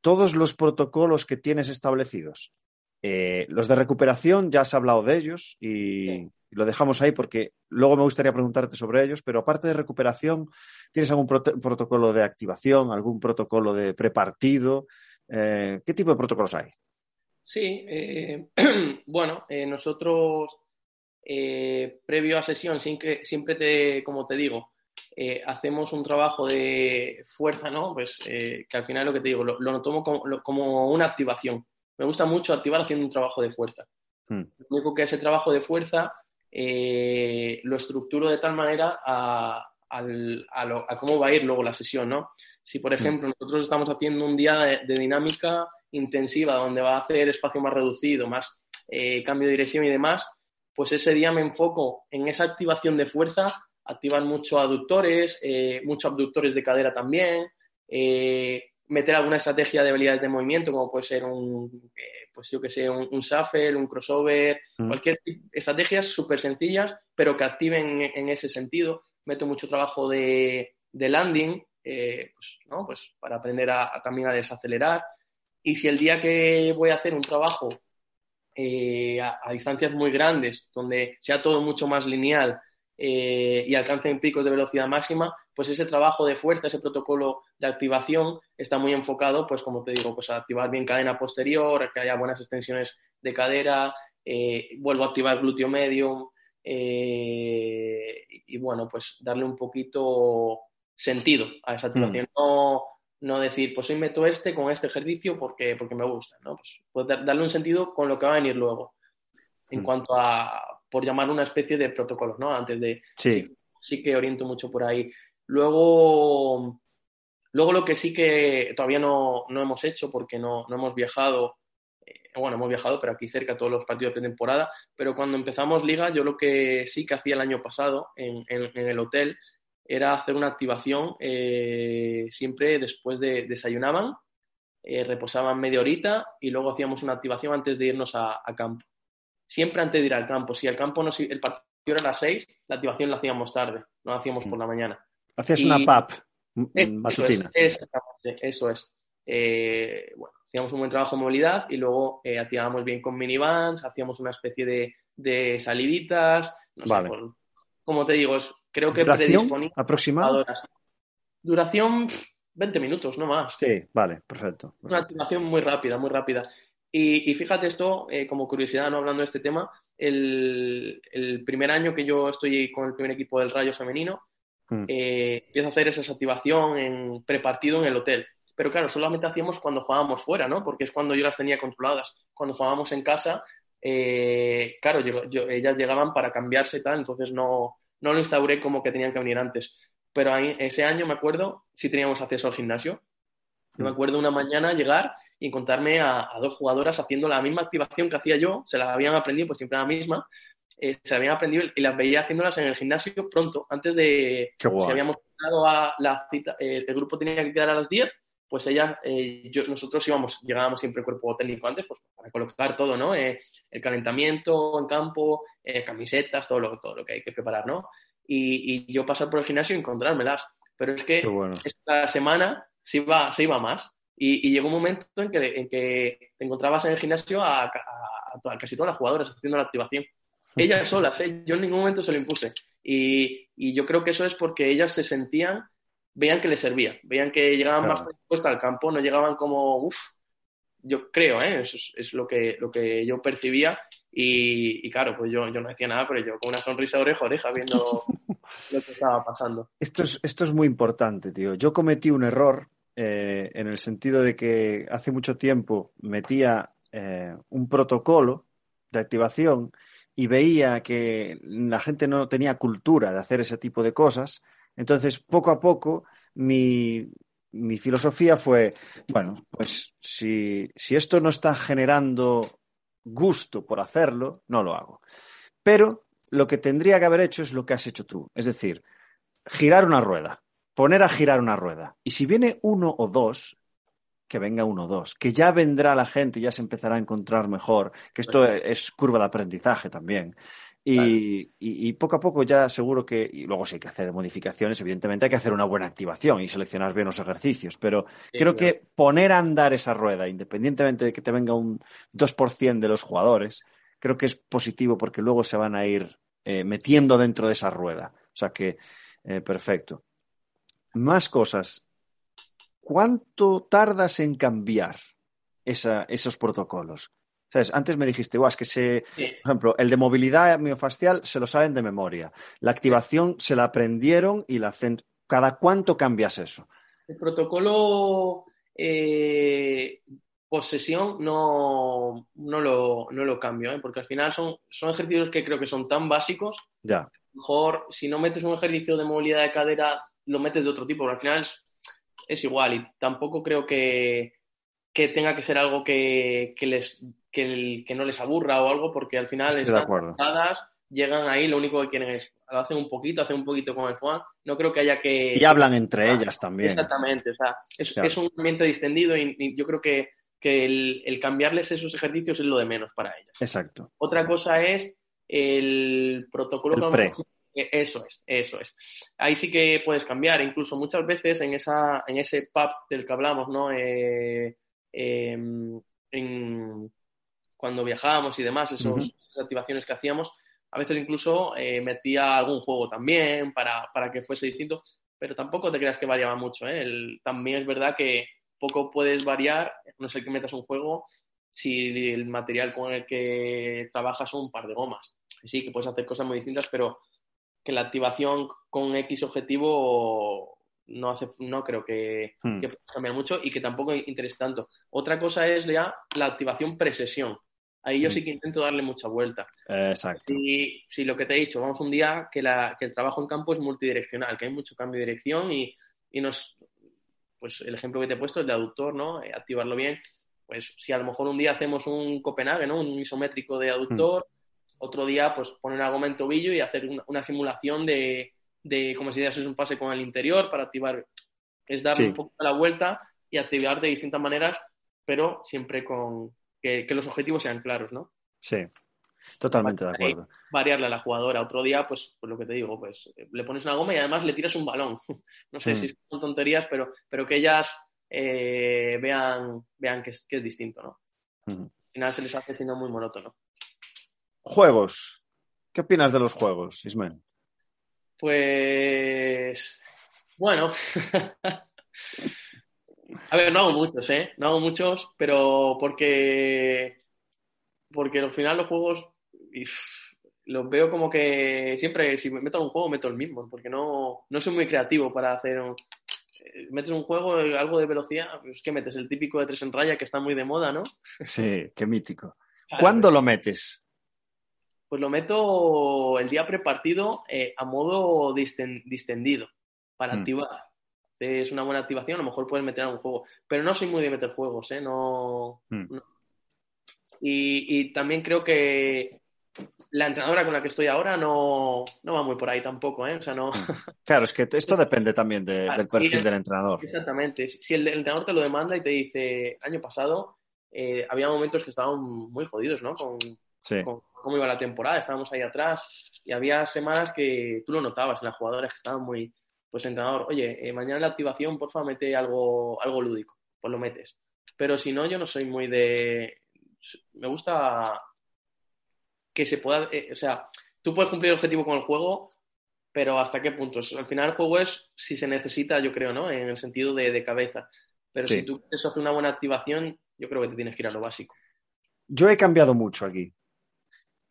todos los protocolos que tienes establecidos? Eh, los de recuperación, ya has hablado de ellos y Sí. lo dejamos ahí porque luego me gustaría preguntarte sobre ellos, pero aparte de recuperación, ¿tienes algún proto- protocolo de activación, algún protocolo de prepartido? Eh, ¿Qué tipo de protocolos hay? Sí, eh, bueno, nosotros eh, previo a sesión siempre, te, como te digo, eh, hacemos un trabajo de fuerza, ¿no? Pues eh, que al final lo que te digo, lo, lo tomo como, lo- como una activación. Me gusta mucho activar haciendo un trabajo de fuerza. Hmm. Lo único que ese trabajo de fuerza eh, lo estructuro de tal manera a, al- a lo- a cómo va a ir luego la sesión, ¿no? Si, por ejemplo, nosotros estamos haciendo un día de, de dinámica intensiva donde va a hacer espacio más reducido, más eh, cambio de dirección y demás, pues ese día me enfoco en esa activación de fuerza, activan mucho aductores, eh, muchos abductores de cadera también, eh, meter alguna estrategia de habilidades de movimiento, como puede ser un, eh, pues yo que sé, un, un shuffle, un crossover, Mm. cualquier estrategias súper sencillas, pero que activen en, en ese sentido. Meto mucho trabajo de, de landing, eh, pues, ¿no? pues para aprender a, a también a desacelerar. Y si el día que voy a hacer un trabajo eh, a, a distancias muy grandes, donde sea todo mucho más lineal eh, y alcancen picos de velocidad máxima, pues ese trabajo de fuerza, ese protocolo de activación está muy enfocado, pues como te digo, pues a activar bien cadena posterior, a que haya buenas extensiones de cadera, eh, vuelvo a activar glúteo medio y, bueno, pues darle un poquito sentido a esa activación. No, no decir, pues hoy meto este con este ejercicio porque, porque me gusta, ¿no? Pues, pues dar- darle un sentido con lo que va a venir luego. En Mm. cuanto a, por llamar una especie de protocolos, ¿no? Antes de, Sí, sí que oriento mucho por ahí. Luego, luego lo que sí que todavía no, no hemos hecho porque no, no hemos viajado, eh, bueno, hemos viajado, pero aquí cerca todos los partidos de temporada, pero cuando empezamos liga, yo lo que sí que hacía el año pasado en, en- en el hotel era hacer una activación eh, siempre después de desayunaban, eh, reposaban media horita y luego hacíamos una activación antes de irnos a, a campo. Siempre antes de ir al campo. Si el campo no, si el partido era a las 6, la activación la hacíamos tarde, no la hacíamos por la mañana. hacías Y- una PAP mm, Eso matutina. es, exactamente, eso es. Eh, bueno, hacíamos un buen trabajo de movilidad y luego eh, activábamos bien con minivans, hacíamos una especie de, de saliditas, no Vale. sé, por- como te digo, es, creo que ¿Duración aproximada? Duración pff, 20 minutos, no más. Sí, vale, perfecto. Una perfecto. activación muy rápida, muy rápida. Y, y fíjate esto, eh, como curiosidad, no hablando de este tema, el, el primer año que yo estoy con el primer equipo del Rayo femenino, Mm. eh, empiezo a hacer esa activación en prepartido en el hotel. Pero claro, solamente hacíamos cuando jugábamos fuera, ¿no? Porque es cuando yo las tenía controladas. Cuando jugábamos en casa, eh, claro, yo- yo- ellas llegaban para cambiarse y tal, entonces no, no lo instauré como que tenían que venir antes. Pero ahí- ese año, me acuerdo, sí teníamos acceso al gimnasio. Yo me Mm. acuerdo una mañana llegar y encontrarme a, a dos jugadoras haciendo la misma activación que hacía yo, se la habían aprendido, pues siempre la misma, eh, se la habían aprendido y las veía haciéndolas en el gimnasio pronto, antes de, si habíamos quedado a la cita, eh, el grupo tenía que quedar a las 10, pues ella, eh, yo, nosotros íbamos, llegábamos siempre el cuerpo técnico antes, pues para colocar todo, ¿no? Eh, el calentamiento en campo, eh, camisetas, todo lo, todo lo que hay que preparar, ¿no? Y, y yo pasar por el gimnasio y encontrármelas. Pero es que bueno. esta semana se iba, se iba más. Y, y llegó un momento en que, en que te encontrabas en el gimnasio a, a- a a casi todas las jugadoras haciendo la activación. Ellas solas, ¿eh? yo en ningún momento se lo impuse. Y, y yo creo que eso es porque ellas se sentían, veían que les servía, veían que llegaban Claro. más predispuestas al campo, no llegaban como, uff, yo creo, ¿eh? eso es, es lo, que, lo que yo percibía. Y, y claro, pues yo, yo no decía nada, pero yo con una sonrisa oreja oreja viendo lo que estaba pasando. Esto es, esto es muy importante, tío. Yo cometí un error eh, en el sentido de que hace mucho tiempo metía eh, un protocolo de activación y veía que la gente no tenía cultura de hacer ese tipo de cosas. Entonces, poco a poco, mi, mi filosofía fue, bueno, pues si, si esto no está generando gusto por hacerlo, no lo hago. Pero lo que tendría que haber hecho es lo que has hecho tú. Es decir, girar una rueda, poner a girar una rueda. Y si viene uno o dos, que venga uno o dos, que ya vendrá la gente, ya se empezará a encontrar mejor, que esto es curva de aprendizaje también. Y, Claro. y- y poco a poco ya seguro que, y luego si hay que hacer modificaciones, evidentemente hay que hacer una buena activación y seleccionar bien los ejercicios, pero Sí, creo claro. que poner a andar esa rueda, independientemente de que te venga un 2% de los jugadores, creo que es positivo porque luego se van a ir eh, metiendo dentro de esa rueda. O sea que, eh, perfecto. Más cosas. ¿Cuánto tardas en cambiar esa- esos protocolos? ¿Sabes? Antes me dijiste, "Buah, es que se, Sí. por ejemplo, el de movilidad miofascial se lo saben de memoria. La activación se la aprendieron y la hacen. ¿Cada cuánto cambias eso? El protocolo eh, posesión no, no, lo, no lo cambio, ¿eh? porque al final son, son ejercicios que creo que son tan básicos. Ya, mejor si no metes un ejercicio de movilidad de cadera, lo metes de otro tipo, pero al final es, es igual y tampoco creo que, que tenga que ser algo que, que les, que, el- que no les aburra o algo, porque al final estoy están cansadas, llegan ahí, lo único que quieren es, lo hacen un poquito, hacen un poquito con el foam. No creo que haya que... Y hablan entre Ah, ellas también. Exactamente, o sea, es, Claro. es un ambiente distendido y, y yo creo que, que el, el cambiarles esos ejercicios es lo de menos para ellas. Exacto. Otra cosa es el protocolo El pre. Eso es, eso es. Ahí sí que puedes cambiar, incluso muchas veces en esa, en ese pub del que hablamos, ¿no? Eh, eh, en- cuando viajábamos y demás, esos, Ujú. esas activaciones que hacíamos, a veces incluso eh, metía algún juego también para, para que fuese distinto, pero tampoco te creas que variaba mucho, ¿eh? El- también es verdad que poco puedes variar, no sé que metas un juego, si el material con el que trabajas son un par de gomas. Sí, que puedes hacer cosas muy distintas, pero que la activación con X objetivo no hace, no creo que, Hmm. que cambiar mucho y que tampoco interese tanto. Otra cosa es ya la activación presesión. Ahí yo Hmm. sí que intento darle mucha vuelta. Exacto. Si, si lo que te he dicho, vamos un día que, la, que el trabajo en campo es multidireccional, que hay mucho cambio de dirección y, y nos, pues el ejemplo que te he puesto, el de aductor, ¿no? Eh, activarlo bien. Pues si a lo mejor un día hacemos un Copenhague, ¿no? Un isométrico de aductor, otro día pues poner una goma en tobillo y hacer una, una simulación de, de como si dieras un pase con el interior para activar, es darle Sí. un poco la vuelta y activar de distintas maneras, pero siempre con que, que los objetivos sean claros, ¿no? Sí. Totalmente de acuerdo. variarle a la jugadora. Otro día, pues, pues lo que te digo, pues le pones una goma y además le tiras un balón. no sé Mm. si son tonterías, pero, pero que ellas eh, vean, vean que es, que es distinto, ¿no? Ujú. Al final se les hace siendo muy monótono. Juegos. ¿Qué opinas de los juegos, Ismael? Pues, bueno, A ver, no hago muchos, ¿eh? No hago muchos, pero porque. Porque al final los juegos. los veo como que siempre, si me meto en un juego, meto el mismo, porque no, no soy muy creativo para hacer. un- Metes un juego, algo de velocidad, pues que metes el típico de tres en raya que está muy de moda, ¿no? Sí, qué mítico. Claro, ¿Cuándo lo metes? Pues lo meto el día prepartido eh, a modo disten- distendido para Mm. activar. Es una buena activación, a lo mejor puedes meter a un juego. Pero no soy muy de meter juegos, ¿eh? No. Mm. no. Y, y también creo que la entrenadora con la que estoy ahora no, no va muy por ahí tampoco, ¿eh? O sea, no. Claro, es que esto depende también de- del perfil del entrenador. Exactamente. Si si el, el entrenador te lo demanda y te dice, año pasado eh, había momentos que estaban muy jodidos, ¿no? Con, Sí, con cómo iba la temporada, estábamos ahí atrás y había semanas que tú lo notabas en las jugadoras que estaban muy, pues entrenador, oye, eh, mañana en la activación, porfa, mete algo, algo lúdico, pues lo metes. Pero si no, yo no soy muy de... Me gusta que se pueda, eh, o sea, tú puedes cumplir el objetivo con el juego, pero ¿hasta qué punto? Al final el juego es si se necesita, yo creo, ¿no? En el sentido de, de cabeza. Pero Sí. si tú quieres hacer una buena activación, yo creo que te tienes que ir a lo básico. Yo he cambiado mucho aquí.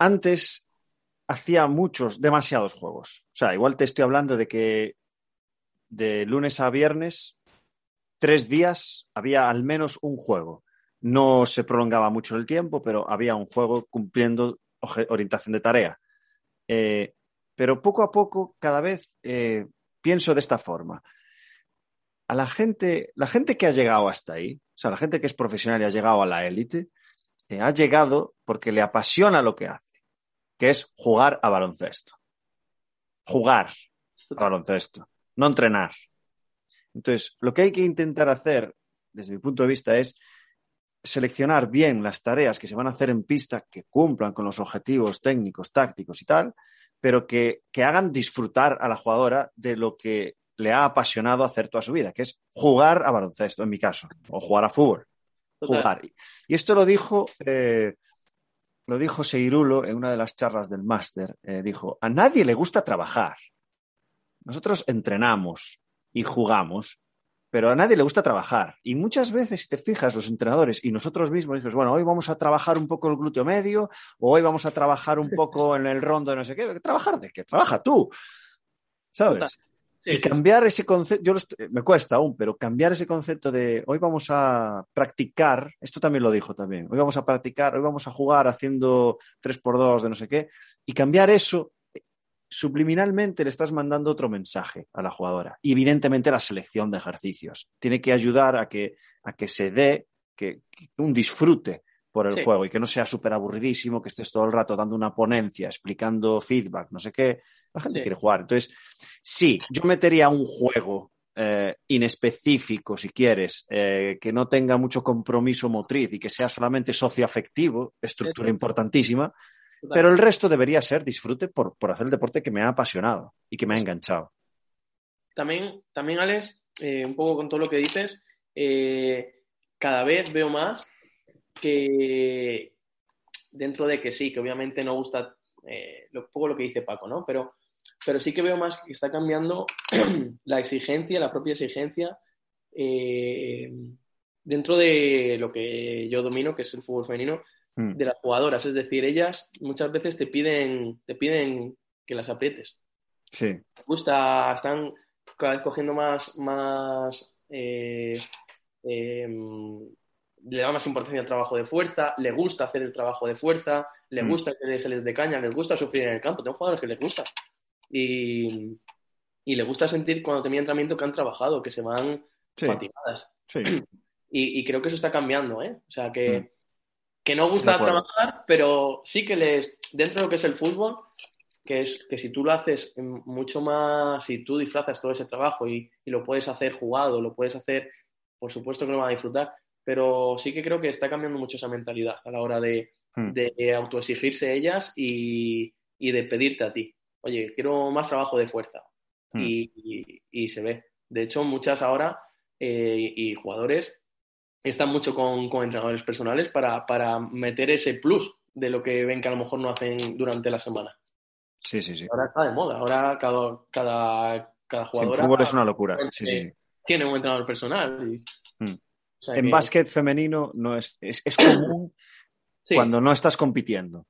Antes hacía muchos, demasiados juegos. O sea, igual te estoy hablando de que de lunes a viernes, tres días, había al menos un juego. No se prolongaba mucho el tiempo, pero había un juego cumpliendo orientación de tarea. Eh, pero poco a poco, cada vez eh, pienso de esta forma. A la gente, la gente que ha llegado hasta ahí, o sea, la gente que es profesional y ha llegado a la élite, eh, ha llegado porque le apasiona lo que hace, que es jugar a baloncesto. Jugar a baloncesto, no entrenar. Entonces, lo que hay que intentar hacer, desde mi punto de vista, es seleccionar bien las tareas que se van a hacer en pista, que cumplan con los objetivos técnicos, tácticos y tal, pero que, que hagan disfrutar a la jugadora de lo que le ha apasionado hacer toda su vida, que es jugar a baloncesto, en mi caso, o jugar a fútbol. Jugar. Y esto lo dijo, eh, lo dijo Seirulo en una de las charlas del máster. eh, dijo, a nadie le gusta trabajar. Nosotros entrenamos y jugamos, pero a nadie le gusta trabajar. Y muchas veces, si te fijas, los entrenadores y nosotros mismos dices, bueno, hoy vamos a trabajar un poco el glúteo medio, o hoy vamos a trabajar un poco en el rondo no sé qué. ¿Trabajar de qué? Trabaja tú. ¿Sabes? Sí, y sí, sí. cambiar ese concepto, yo lo estoy- me cuesta aún, pero cambiar ese concepto de hoy vamos a practicar, esto también lo dijo también, hoy vamos a practicar, hoy vamos a jugar haciendo 3x2 de no sé qué, y cambiar eso, eh, subliminalmente le estás mandando otro mensaje a la jugadora. Y evidentemente la selección de ejercicios tiene que ayudar a que, a que se dé que, que un disfrute por el Sí. juego y que no sea súper aburridísimo, que estés todo el rato dando una ponencia, explicando feedback, no sé qué. La gente Sí. quiere jugar. Entonces, sí, yo metería un juego eh, inespecífico, si quieres, eh, que no tenga mucho compromiso motriz y que sea solamente socioafectivo, estructura importantísima, pero el resto debería ser disfrute por, por hacer el deporte que me ha apasionado y que me ha enganchado. También, también Alex, eh, un poco con todo lo que dices, cada vez veo más que dentro de que sí, que obviamente no gusta eh, lo, poco lo que dice Paco, ¿no? Pero, pero sí que veo más que está cambiando la exigencia, la propia exigencia eh, dentro de lo que yo domino, que es el fútbol femenino, Mm. de las jugadoras. Es decir, ellas muchas veces te piden, te piden que las aprietes Sí, gusta, están cada vez cogiendo más, más eh, eh, le da más importancia al trabajo de fuerza, le gusta hacer el trabajo de fuerza, le Mm. gusta que se les de caña, les gusta sufrir en el campo, tengo jugadores que les gusta. Y, y le gusta sentir cuando termina entrenamiento que han trabajado, que se van sí, fatigadas. sí. Y, y creo que eso está cambiando, ¿eh? O sea, que, Mm. que no gusta trabajar, pero sí que les, dentro de lo que es el fútbol, que es que si tú lo haces mucho más, si tú disfrazas todo ese trabajo y, y lo puedes hacer jugado, lo puedes hacer, por supuesto que lo van a disfrutar, pero sí que creo que está cambiando mucho esa mentalidad a la hora de, Mm. de autoexigirse ellas y, y de pedirte a ti, oye, quiero más trabajo de fuerza. Mm. Y, y- y se ve. De hecho, muchas ahora eh, y jugadores están mucho con, con entrenadores personales para, para meter ese plus de lo que ven que a lo mejor no hacen durante la semana. Sí, sí, sí. Ahora está de moda, ahora cada, cada, cada Sí, el jugadora fútbol es una locura. Sí, sí, sí. tiene un entrenador personal. Hmm. Sea En que- básquet femenino no es, es, es común sí, cuando no estás compitiendo.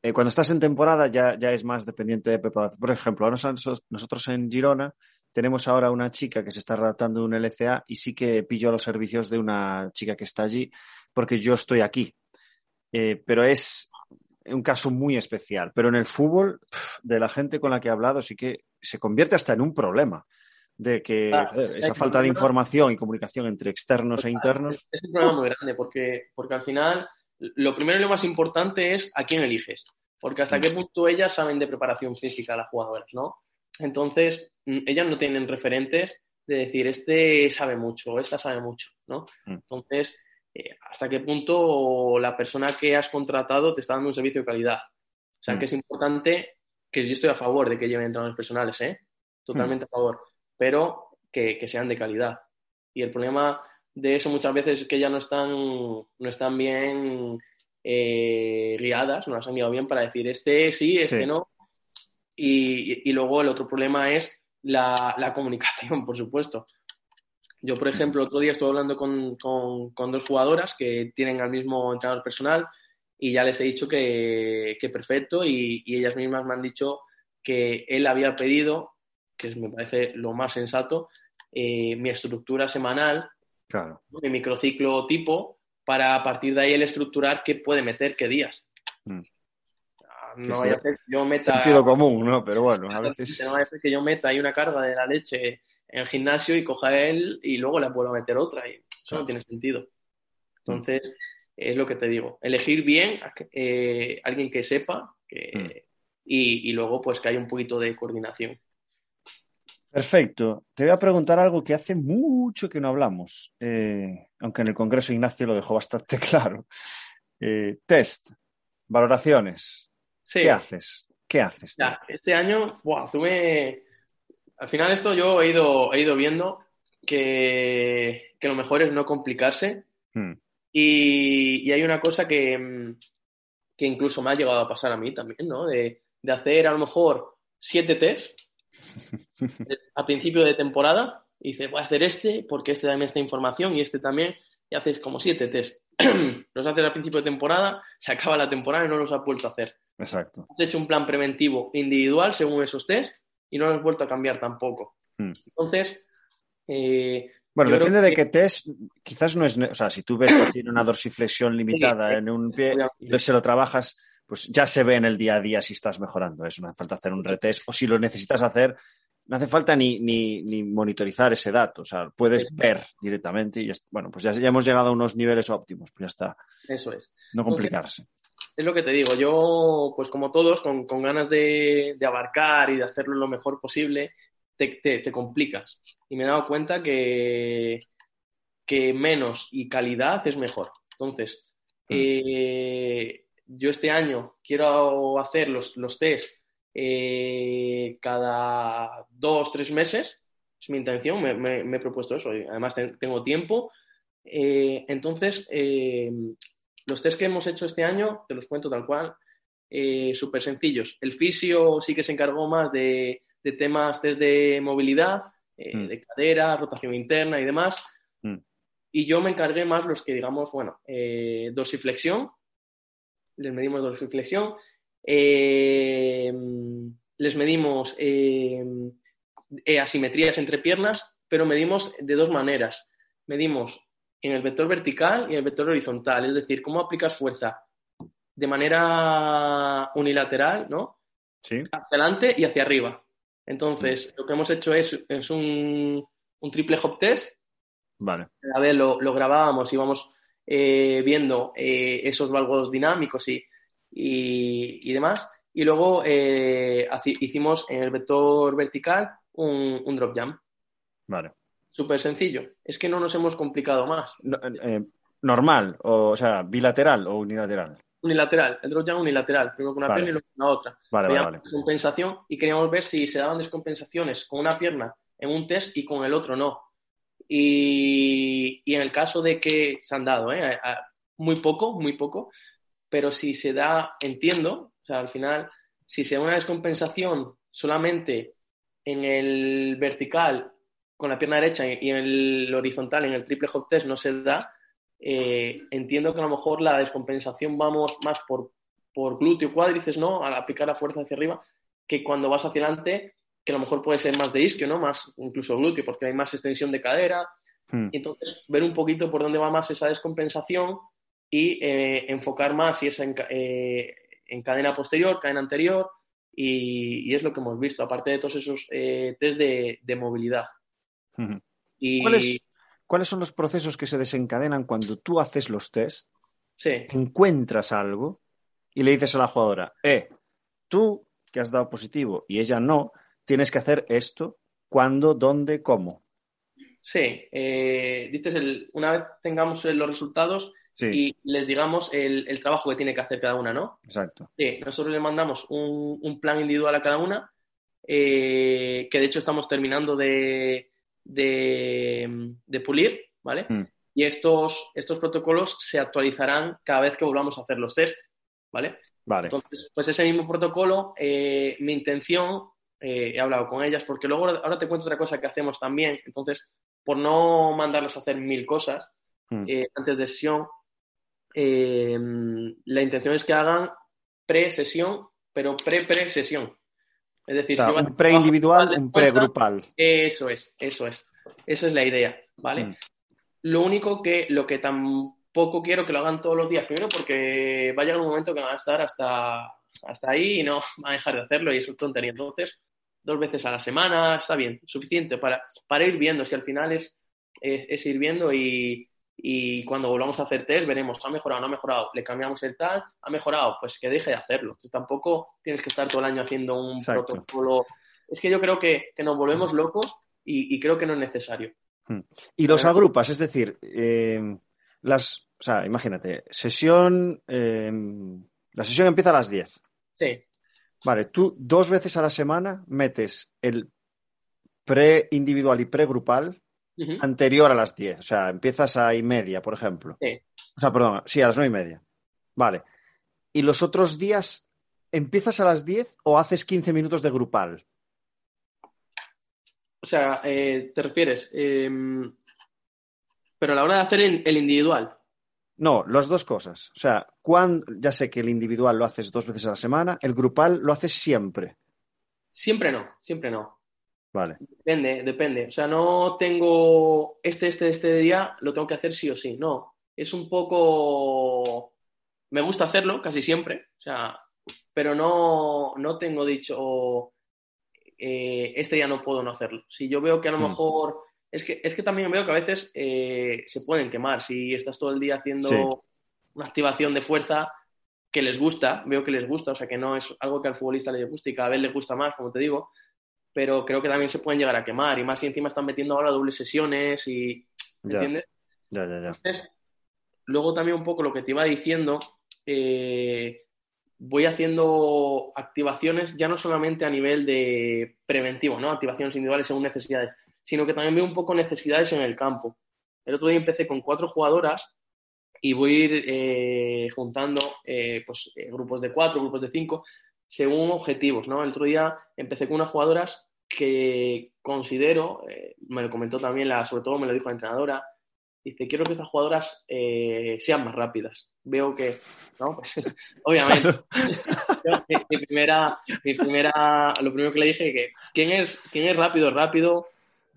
Eh, cuando estás en temporada ya, ya es más dependiente de preparación. Por ejemplo, nosotros, nosotros en Girona tenemos ahora una chica que se está adaptando de un LCA y sí que pillo los servicios de una chica que está allí porque yo estoy aquí. Eh, pero es un caso muy especial. Pero en el fútbol, de la gente con la que he hablado, sí que se convierte hasta en un problema de que joder, que esa falta de información y comunicación entre externos e internos. Es, un problema muy grande porque, porque al final lo primero y lo más importante es a quién eliges. Porque hasta Mm. qué punto ellas saben de preparación física las jugadoras, ¿no? Entonces, mm, ellas no tienen referentes de decir, este sabe mucho, esta sabe mucho, ¿no? Mm. Entonces, eh, hasta qué punto la persona que has contratado te está dando un servicio de calidad. O sea, Mm. que es importante que yo estoy a favor de que lleven entrenadores personales, ¿eh? Totalmente a favor, pero que, que sean de calidad. Y el problema de eso muchas veces es que ya no están, no están bien eh, guiadas, no las han guiado bien para decir este sí, este Sí. no. Y, y luego el otro problema es la, la comunicación, por supuesto. Yo, por ejemplo, otro día estuve hablando con, con- con dos jugadoras que tienen al mismo entrenador personal y ya les he dicho que, que perfecto y, y ellas mismas me han dicho que él había pedido, que me parece lo más sensato, eh, mi estructura semanal Claro. mi microciclo tipo para a partir de ahí el estructurar qué puede meter qué días. Mm. Ah, No vaya a ser que yo meta, Sentido común, ¿no? Pero bueno, a no veces. vaya a ser que yo meta ahí una carga de la leche en el gimnasio y coja él y luego le puedo meter otra. Y eso Claro. no tiene sentido. Entonces, es lo que te digo. Elegir bien a eh, alguien que sepa que, Mm. y, y luego pues que haya un poquito de coordinación. Perfecto. Te voy a preguntar algo que hace mucho que no hablamos, eh, aunque en el Congreso Ignacio lo dejó bastante claro. Eh, test, valoraciones. Sí. ¿Qué haces? ¿Qué haces? Ya, este año, buah, tuve. Al final, esto yo he ido, he ido viendo que, que lo mejor es no complicarse. Hmm. Y, y hay una cosa que, mm, que incluso me ha llegado a pasar a mí también, ¿no? De, de hacer a lo mejor siete test a principio de temporada y dices, voy a hacer este porque este también está información y este también, y haces como siete test. los haces al principio de temporada, se acaba la temporada y no los has vuelto a hacer Exacto. has hecho un plan preventivo individual según esos test y no lo has vuelto a cambiar tampoco. Hmm. Entonces, eh, Bueno, depende de qué test, quizás no es, o sea, si tú ves que tiene una dorsiflexión limitada Sí, en un pie y se lo trabajas, pues ya se ve en el día a día si estás mejorando. Eso no hace falta hacer un retest o si lo necesitas hacer, no hace falta ni, ni, ni monitorizar ese dato. O sea, puedes Sí. ver directamente y ya bueno, pues ya, ya hemos llegado a unos niveles óptimos, pues ya está. eso es. No complicarse. Es lo que te digo. Yo, pues como todos, con, con ganas de, de abarcar y de hacerlo lo mejor posible, te, te- te complicas. Y me he dado cuenta que, que menos y calidad es mejor. Entonces, Hmm. eh, yo este año quiero hacer los, los test eh, cada dos, tres meses. Es mi intención, me, me- me he propuesto eso. y Además, ten- tengo tiempo. Eh, entonces, eh, los test que hemos hecho este año, te los cuento tal cual, súper sencillos. El fisio sí que se encargó más de, de temas test de movilidad, Mm. de cadera, rotación interna y demás. Mm. Y yo me encargué más los que, digamos, bueno, dorsiflexión, les medimos dorsiflexión, eh, les medimos eh, eh, asimetrías entre piernas, pero medimos de dos maneras. Medimos en el vector vertical y en el vector horizontal, es decir, cómo aplicas fuerza de manera unilateral, ¿no? Sí. Hacia adelante y hacia arriba. Entonces, lo que hemos hecho es, es un, un triple hop test. Vale. A ver, lo, lo grabábamos, íbamos eh, viendo eh, esos valgos dinámicos y, y, y demás. Y luego eh, hicimos en el vector vertical un, un drop jump. Vale. Súper sencillo. Es que no nos hemos complicado más. No, eh, normal, o, o sea, bilateral o unilateral. Unilateral, el drop jump unilateral, primero con una Vale. pierna y luego con la otra. Vale, vale, Veíamos vale. descompensación y queríamos ver si se daban descompensaciones con una pierna en un test y con el otro no. Y, en el caso de que se han dado, ¿eh? Muy poco, muy poco, pero si se da, entiendo, o sea, al final, si se da una descompensación solamente en el vertical con la pierna derecha y en el horizontal, en el triple hop test, no se da, eh, entiendo que a lo mejor la descompensación vamos más por, por glúteo, cuádriceps, ¿no? Al aplicar la fuerza hacia arriba, que cuando vas hacia adelante, que a lo mejor puede ser más de isquio, ¿no? Más incluso glúteo, porque hay más extensión de cadera. Hmm. Y entonces, ver un poquito por dónde va más esa descompensación y eh, enfocar más si es en, eh, en cadena posterior, cadena anterior, y, y es lo que hemos visto, aparte de todos esos eh, test de, de movilidad. Y, ¿Cuáles, ¿Cuáles son los procesos que se desencadenan cuando tú haces los test, Sí, encuentras algo y le dices a la jugadora, eh, tú que has dado positivo y ella no, tienes que hacer esto, cuándo, dónde, cómo? sí. eh, dices, el, una vez tengamos eh, los resultados Sí, y les digamos el, el trabajo que tiene que hacer cada una, ¿no? exacto. Sí, nosotros le mandamos un, un plan individual a cada una, eh, que de hecho estamos terminando de, de, de pulir, ¿vale? Mm. Y estos, estos protocolos se actualizarán cada vez que volvamos a hacer los test, ¿vale? Vale. Entonces, pues ese mismo protocolo, eh, mi intención, eh, he hablado con ellas, porque luego ahora te cuento otra cosa que hacemos también, entonces, por no mandarlas a hacer mil cosas Mm. eh, antes de sesión, eh, la intención es que hagan pre-sesión, pero pre-pre-sesión. Es O decir, sea, un pre-individual, un pre-grupal. Eso es, eso es. Esa es la idea, ¿vale? Mm. Lo único que, lo que tampoco quiero que lo hagan todos los días, primero porque va a llegar un momento que van a estar hasta, hasta ahí y no van a dejar de hacerlo y es una tontería. Entonces, dos veces a la semana está bien, suficiente para, para ir viendo si al final es, es, es ir viendo y, y cuando volvamos a hacer test veremos, ha mejorado, no ha mejorado, le cambiamos el tal, ha mejorado, pues que deje de hacerlo. Tú tampoco tienes que estar todo el año haciendo un Exacto. protocolo. Es que yo creo que, que nos volvemos locos y, y creo que no es necesario. Y los agrupas, es decir, eh, las, o sea, imagínate, sesión, eh, la sesión empieza a las 10. Sí, Vale, tú dos veces a la semana metes el pre-individual y pre-grupal anterior a las 10. O sea, empiezas a y media, por ejemplo. Sí. O sea, perdón, sí, a las nueve y media. Vale. ¿Y los otros días empiezas a las 10 o haces 15 minutos de grupal? O sea, eh, te refieres, em, pero a la hora de hacer el, el individual, No, las dos cosas. O sea, cuando, ya sé que el individual lo haces dos veces a la semana, el grupal lo haces siempre. siempre no, siempre no. Vale. Depende, depende. O sea, no tengo este, este, este día, lo tengo que hacer sí o sí. No, es un poco... Me gusta hacerlo casi siempre, o sea, pero no, no tengo dicho eh, este día no puedo no hacerlo. Si yo veo que a lo Mm. mejor... Es que, es que también veo que a veces eh, se pueden quemar. Si estás todo el día haciendo Sí. una activación de fuerza que les gusta, veo que les gusta, o sea, que no es algo que al futbolista le guste y cada vez le gusta más, como te digo, pero creo que también se pueden llegar a quemar y más si encima están metiendo ahora dobles sesiones y... ¿me Ya. ¿Entiendes? Ya, ya, ya. Entonces, luego también un poco lo que te iba diciendo, eh, voy haciendo activaciones ya no solamente a nivel de preventivo, ¿no? Activaciones individuales según necesidades, sino que también veo un poco necesidades en el campo. El otro día empecé con cuatro jugadoras y voy a ir eh, juntando eh, pues, eh, grupos de cuatro, grupos de cinco, según objetivos, ¿no? El otro día empecé con unas jugadoras que considero, eh, me lo comentó también, la, sobre todo me lo dijo la entrenadora, dice, quiero que estas jugadoras eh, sean más rápidas. Veo que, ¿no? Obviamente. Mi, mi primera, mi primera, lo primero que le dije que quién es, quién es rápido rápido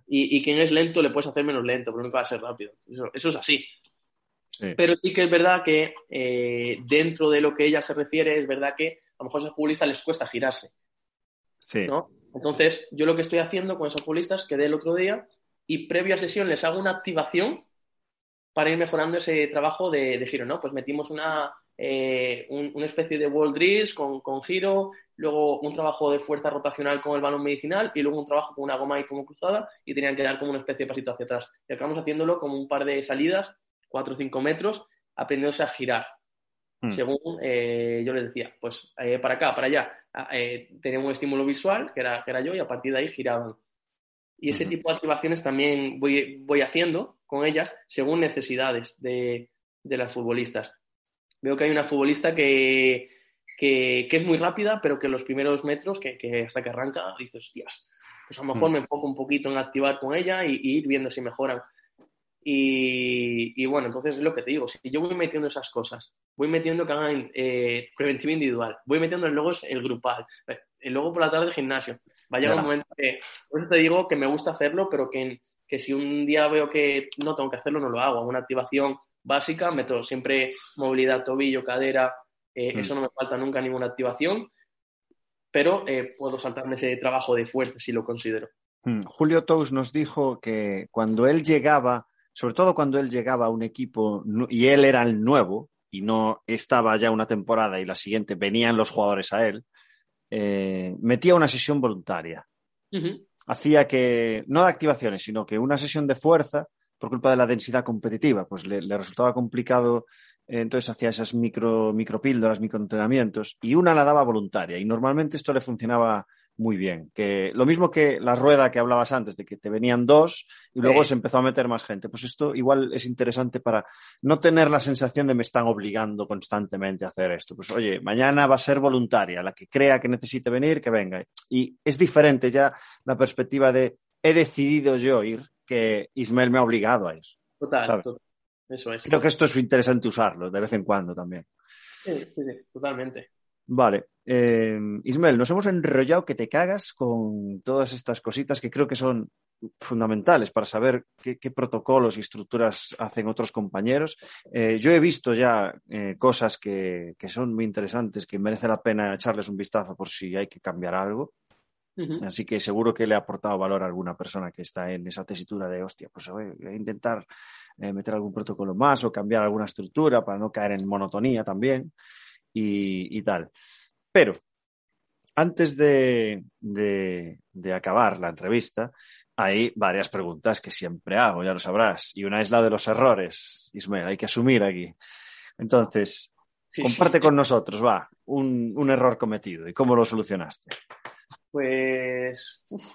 y, y quién es lento le puedes hacer menos lento, pero nunca va a ser rápido. Eso, eso es así. Sí. Pero sí que es verdad que eh, dentro de lo que ella se refiere, es verdad que a lo mejor a esos futbolistas les cuesta girarse. Sí. ¿no? Entonces, yo lo que estoy haciendo con esos futbolistas, quedé el otro día y previa sesión les hago una activación para ir mejorando ese trabajo de, de giro, ¿no? Pues metimos una, eh, un- una especie de wall drills con, con giro, luego un trabajo de fuerza rotacional con el balón medicinal y luego un trabajo con una goma ahí como cruzada y tenían que dar como una especie de pasito hacia atrás. Y acabamos haciéndolo como un par de salidas, 4 o 5 metros, aprendiéndose a girar Mm. según eh, yo les decía, pues eh, para acá, para allá, eh, tenían un estímulo visual, que era, que era yo, y a partir de ahí giraban. Y ese tipo de activaciones también voy, voy haciendo con ellas según necesidades de, de las futbolistas. Veo que hay una futbolista que, que, que es muy rápida, pero que los primeros metros, que, que hasta que arranca, dices, hostias, pues a lo mejor Mm. me enfoco un poquito en activar con ella y, y ir viendo si mejoran. Y, y bueno, entonces es lo que te digo, si yo voy metiendo esas cosas, voy metiendo que hagan eh, preventivo individual, voy metiendo luego el grupal, eh, y luego por la tarde el gimnasio. Va a llegar un momento que, por eso te digo que me gusta hacerlo, pero que, que si un día veo que no tengo que hacerlo, no lo hago. Una activación básica, meto siempre movilidad, tobillo, cadera, eh, Mm. eso no me falta nunca ninguna activación, pero eh, puedo saltarme ese trabajo de fuerza si lo considero. Mm, Julio Tous nos dijo que cuando él llegaba, sobre todo cuando él llegaba a un equipo y él era el nuevo y no estaba ya una temporada y la siguiente venían los jugadores a él, eh, metía una sesión voluntaria. Hacía que, no de activaciones, sino que una sesión de fuerza, por culpa de la densidad competitiva, pues le, le resultaba complicado, eh, entonces hacía esas micro, micropíldoras, microentrenamientos, y una la daba voluntaria, y normalmente esto le funcionaba muy bien. Que, lo mismo que la rueda que hablabas antes, de que te venían dos y luego Sí. se empezó a meter más gente. Pues esto igual es interesante para no tener la sensación de me están obligando constantemente a hacer esto. Pues oye, mañana va a ser voluntaria, la que crea que necesite venir, que venga. Y es diferente ya la perspectiva de he decidido yo ir que Ismael me ha obligado a ir. Total. Eso es. Creo que esto es interesante usarlo de vez en cuando también. Sí, sí, sí, totalmente. Vale. Eh, Ismael, nos hemos enrollado que te cagas con todas estas cositas que creo que son fundamentales para saber qué, qué protocolos y estructuras hacen otros compañeros. Eh, yo he visto ya eh, cosas que, que son muy interesantes, que merece la pena echarles un vistazo por si hay que cambiar algo. Así que seguro que le ha aportado valor a alguna persona que está en esa tesitura de, hostia, pues voy a intentar eh, meter algún protocolo más o cambiar alguna estructura para no caer en monotonía también y, y tal. Pero antes de, de- de acabar la entrevista, hay varias preguntas que siempre hago, ya lo sabrás. Y una es la de los errores, Ismael, hay que asumir aquí. Entonces, Sí, comparte sí. con nosotros, va, un, un error cometido y cómo lo solucionaste. Pues. uf,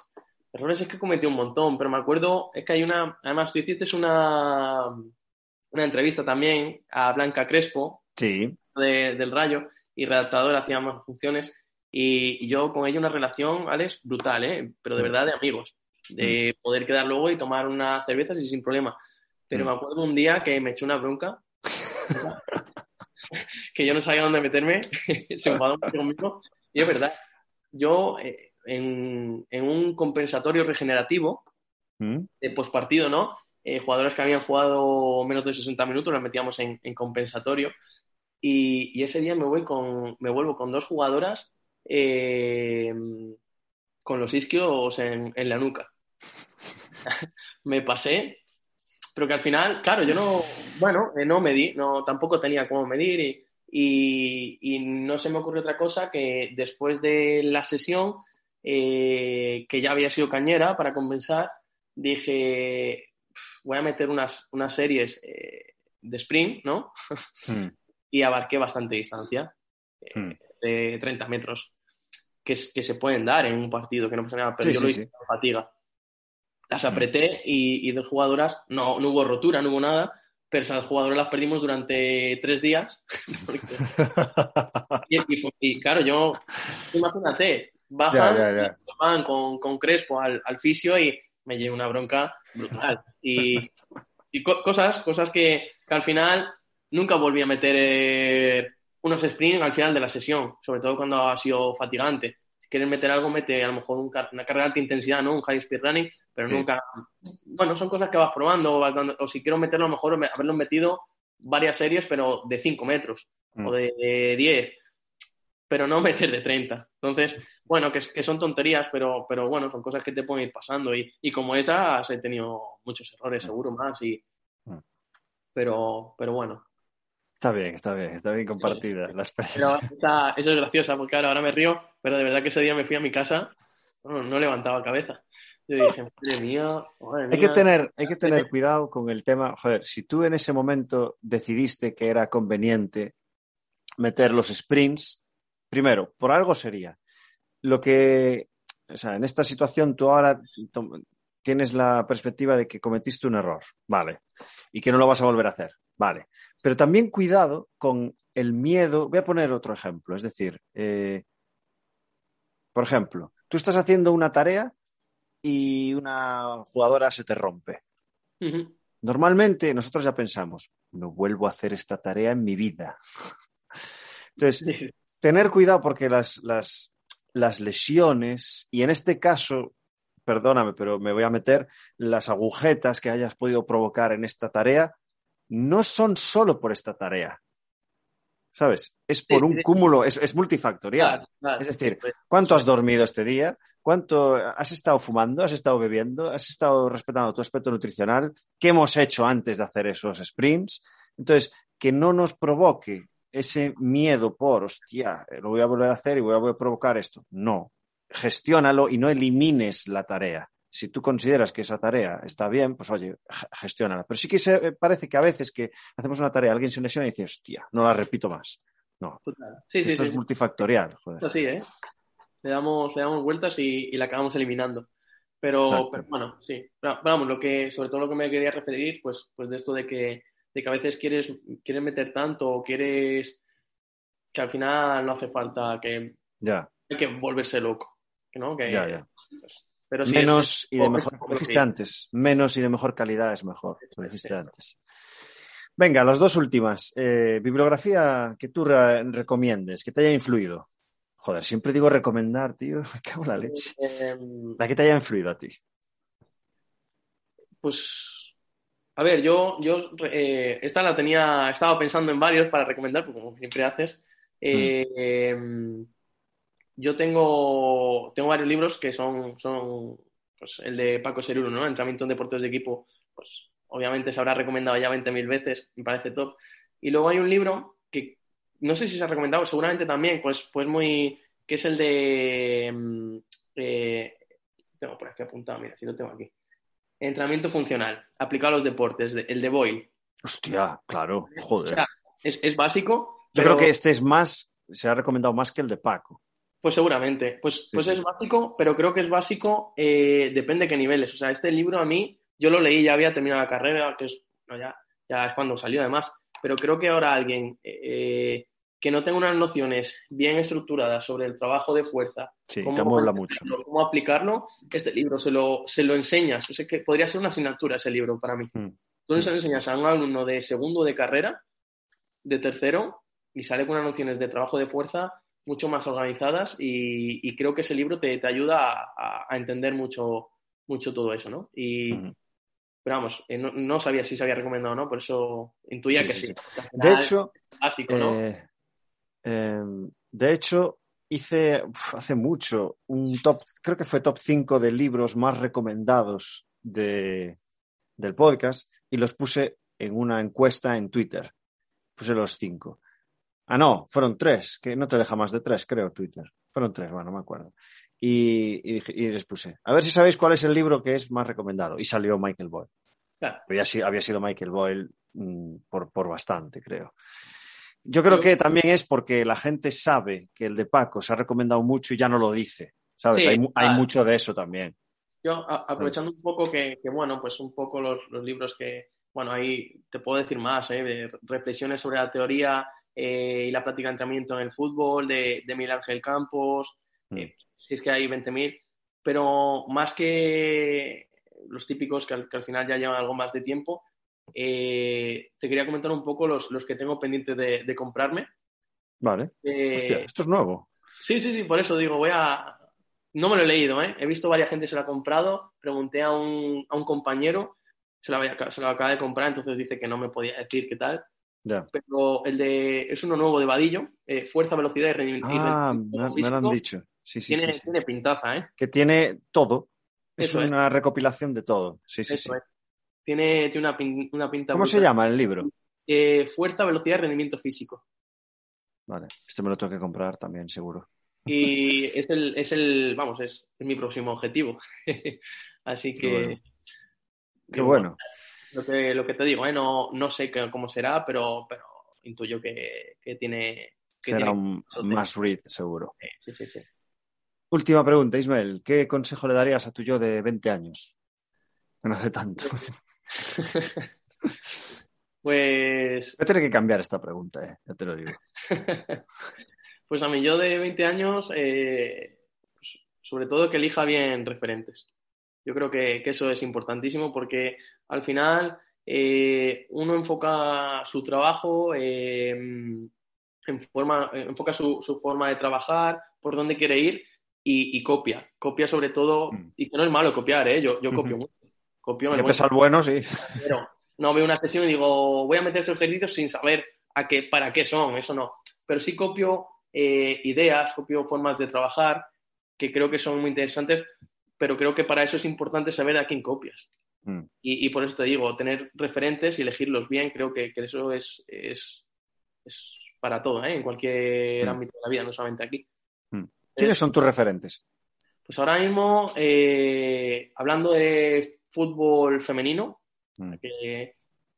errores es que cometí un montón, pero me acuerdo, es que hay una. Además, tú hiciste una, una entrevista también a Blanca Crespo, Sí, de- del Rayo, y redactadora, hacía más funciones. Y, y yo con ella una relación, Alex, brutal, ¿eh? Pero de Mm. verdad de amigos. De poder quedar luego y tomar unas cervezas y sin problema. Pero Mm. me acuerdo un día que me eché una bronca. que yo no sabía dónde meterme. Se enfadó conmigo. Y es verdad. Yo, eh, en, en un compensatorio regenerativo, ¿Mm? de pospartido, ¿no? Eh, jugadores que habían jugado menos de 60 minutos los metíamos en, en compensatorio. Y, y ese día me, voy con, me vuelvo con dos jugadoras eh, con los isquios en, en la nuca. me pasé, pero que al final, claro, yo no, bueno, eh, no medí, no, tampoco tenía cómo medir y, y, y no se me ocurrió otra cosa que después de la sesión, eh, que ya había sido cañera para compensar, dije, voy a meter unas, unas series eh, de sprint, ¿no? Mm. Y abarqué bastante distancia, eh, Mm. de 30 metros, que, que se pueden dar en un partido, que no pasa nada, pero Sí, yo sí, lo hice sí. con fatiga. Las apreté y, y dos jugadoras, no, no hubo rotura, no hubo nada, pero esas jugadoras las perdimos durante tres días. y, y y claro, yo, imagínate, bajan, Ya, ya, ya. van con, con Crespo al, al fisio y me llevé una bronca brutal. Y, y co- cosas, cosas que, que al final nunca volví a meter eh, unos sprints al final de la sesión, sobre todo cuando ha sido fatigante. Si quieres meter algo, mete a lo mejor un car- una carrera de alta intensidad, ¿no? Un high speed running, pero Sí. nunca. Bueno, son cosas que vas probando, vas dando- o si quiero meterlo, a lo mejor me- haberlo metido varias series, pero de 5 metros Mm. o de, de 10, pero no meter de 30. Entonces, bueno, que, que son tonterías, pero, pero bueno, son cosas que te pueden ir pasando. Y, y como esas he tenido muchos errores, seguro más. Y, Mm. pero, pero bueno. Está bien, está bien, está bien compartida la experiencia. Esa, eso es graciosa, porque ahora, ahora me río, pero de verdad que ese día me fui a mi casa, no, no levantaba cabeza. Yo dije, madre mía, madre Hay que mía. tener, hay que tener cuidado con el tema. Joder, si tú en ese momento decidiste que era conveniente meter los sprints, primero, por algo sería. Lo que, o sea, en esta situación tú ahora tienes la perspectiva de que cometiste un error, vale, y que no lo vas a volver a hacer, vale. Pero también cuidado con el miedo. Voy a poner otro ejemplo, es decir, eh, por ejemplo, tú estás haciendo una tarea y una jugadora se te rompe. Normalmente nosotros ya pensamos, no vuelvo a hacer esta tarea en mi vida. Entonces, tener cuidado porque las, las, las lesiones, y en este caso, perdóname, pero me voy a meter, las agujetas que hayas podido provocar en esta tarea, no son solo por esta tarea. ¿Sabes? Es por Sí, un sí. cúmulo, es, es multifactorial. Claro, claro. Es decir, ¿Cuánto has dormido este día? ¿Cuánto has estado fumando? ¿Has estado bebiendo? ¿Has estado respetando tu aspecto nutricional? ¿Qué hemos hecho antes de hacer esos sprints? Entonces, que no nos provoque ese miedo por, hostia, lo voy a volver a hacer y voy a, provocar esto. No, gestiónalo y no elimines la tarea. Si tú consideras que esa tarea está bien, pues oye, ge- gestiónala. Pero sí que se, eh, parece que a veces que hacemos una tarea, alguien se lesiona y dice, hostia, no la repito más. No, total. Sí, sí, esto sí. es sí. multifactorial. Joder. Así, ¿eh? Le damos, le damos vueltas y, y la acabamos eliminando. Pero, pero bueno, sí. Pero vamos, lo que, sobre todo lo que me quería referir, pues, pues de esto de que, de que a veces quieres, quieres meter tanto o quieres que al final no hace falta que Ya, hay que volverse loco. ¿no? Que, ya, ya. Pero sí, menos es- y de mejor, es- lo dijiste antes, menos y de mejor calidad es mejor, lo dijiste antes. Venga, las dos últimas. Eh, bibliografía que tú re- recomiendes, que te haya influido. Joder, siempre digo recomendar, tío, me cago en la leche. Em, La que te haya influido a ti. Pues, a ver, yo, yo eh, esta la tenía, estaba pensando en varios para recomendar, porque como siempre haces. Eh, yo tengo, tengo varios libros que son, son pues, el de Paco Seruno, ¿no? Entrenamiento en deportes de equipo, pues obviamente se habrá recomendado ya 20.000 veces, me parece top. Y luego hay un libro que no sé si se ha recomendado, seguramente también, pues, pues muy, que es el de, mm, eh, tengo por aquí apuntado, mira, si lo tengo aquí. Entrenamiento funcional, aplicado a los deportes, de- el de Boyle. Hostia, claro, O joder. sea, es, es básico. Yo pero- creo que este es más, se ha recomendado más que el de Paco. Pues seguramente. Pues, pues sí. es básico, pero creo que es básico, eh, depende de qué niveles. O sea, este libro a mí, yo lo leí, ya había terminado la carrera, que es, no, ya, ya es cuando salió además, pero creo que ahora alguien eh, que no tenga unas nociones bien estructuradas sobre el trabajo de fuerza, Sí, cómo amuebla mucho. aplicarlo, cómo aplicarlo, este libro se lo, se lo enseñas. O sea, que podría ser una asignatura ese libro para mí. Mm. Tú se lo enseñas a un alumno de segundo de carrera, de tercero, y sale con unas nociones de trabajo de fuerza mucho más organizadas y, y creo que ese libro te, te ayuda a, entender mucho, mucho todo eso, ¿no? Y, Ujú. pero vamos, eh, no, no sabía si se había recomendado o no, por eso intuía Sí, que sí, De hecho, básico, ¿no? Eh, eh, de hecho, hice uf, hace mucho un top, creo que fue top 5 de libros más recomendados de, del podcast y los puse en una encuesta en Twitter. Puse los cinco. Ah, no, fueron tres, que no te deja más de tres, creo, Twitter. Fueron tres, bueno, no me acuerdo. Y, y dije- y les puse, a ver si sabéis cuál es el libro que es más recomendado. Y salió Michael Boyle. Claro. Había sido Michael Boyle mm, por, por bastante, creo. Yo creo que también es porque la gente sabe que el de Paco se ha recomendado mucho y ya no lo dice. ¿Sabes? Sí, hay, hay claro. mucho de eso también. Yo, a- aprovechando un poco que, que, bueno, pues un poco los, los libros que, bueno, ahí te puedo decir más, ¿eh? de reflexiones sobre la teoría eh, y la práctica de entrenamiento en el fútbol, de, de Miguel Ángel Campos, Mm. eh, si es que hay 20.000, pero más que los típicos que al, que al final ya llevan algo más de tiempo, eh, te quería comentar un poco los, los que tengo pendientes de, de comprarme. Vale. Eh, Hostia, esto es nuevo. Sí, sí, sí, por eso digo, voy a... No me lo he leído, ¿eh? He visto varias gente se lo ha comprado, pregunté a un, a un compañero, se lo, había- se lo acaba de comprar, entonces dice que no me podía decir qué tal, Ya. pero el de... es uno nuevo de Vadillo, eh, Fuerza, Velocidad y Rendimiento y Ah, rendimiento me, me lo han dicho. Sí, sí, Tiene, sí, sí. tiene pintaza, ¿eh? Que tiene todo. Es Eso es. una recopilación de todo. Sí, sí, sí. Es. Tiene, tiene una, pin- una pinta ¿Cómo se llama el libro? Eh, Fuerza, Velocidad y Rendimiento Físico. Vale, este me lo tengo que comprar también, seguro. Y es el, es el vamos, es, es mi próximo objetivo. Así Qué que... bueno. Qué bueno. Lo que, lo que te digo, ¿eh? no, no sé cómo será, pero, pero intuyo que, que tiene. Que Será tiene- un más read, seguro. Sí, sí, sí. Última pregunta, Ismael. ¿Qué consejo le darías a tu yo de 20 años? No hace tanto. Pues, Voy a tener que cambiar esta pregunta, eh, ya te lo digo. pues a mí yo de 20 años, eh, pues, sobre todo que elija bien referentes. Yo creo que, que eso es importantísimo porque al final eh, uno enfoca su trabajo, en forma, enfoca su, su, forma de trabajar, por dónde quiere ir y, y copia. Copia sobre todo, mm. y que no es malo copiar, ¿eh? yo, yo copio mucho. Copio, si me bueno, sí. Pero no veo una sesión y digo, voy a meter esos ejercicios sin saber a qué, para qué son, eso no. Pero sí copio eh, ideas, copio formas de trabajar que creo que son muy interesantes, pero creo que para eso es importante saber a quién copias. Mm. Y, y, por eso te digo, tener referentes y elegirlos bien, creo que, que eso es, es, es, para todo, ¿eh? en cualquier mm. ámbito de la vida, no solamente aquí. Mm. ¿Quiénes son tus referentes? Pues ahora mismo, eh, hablando de fútbol femenino, que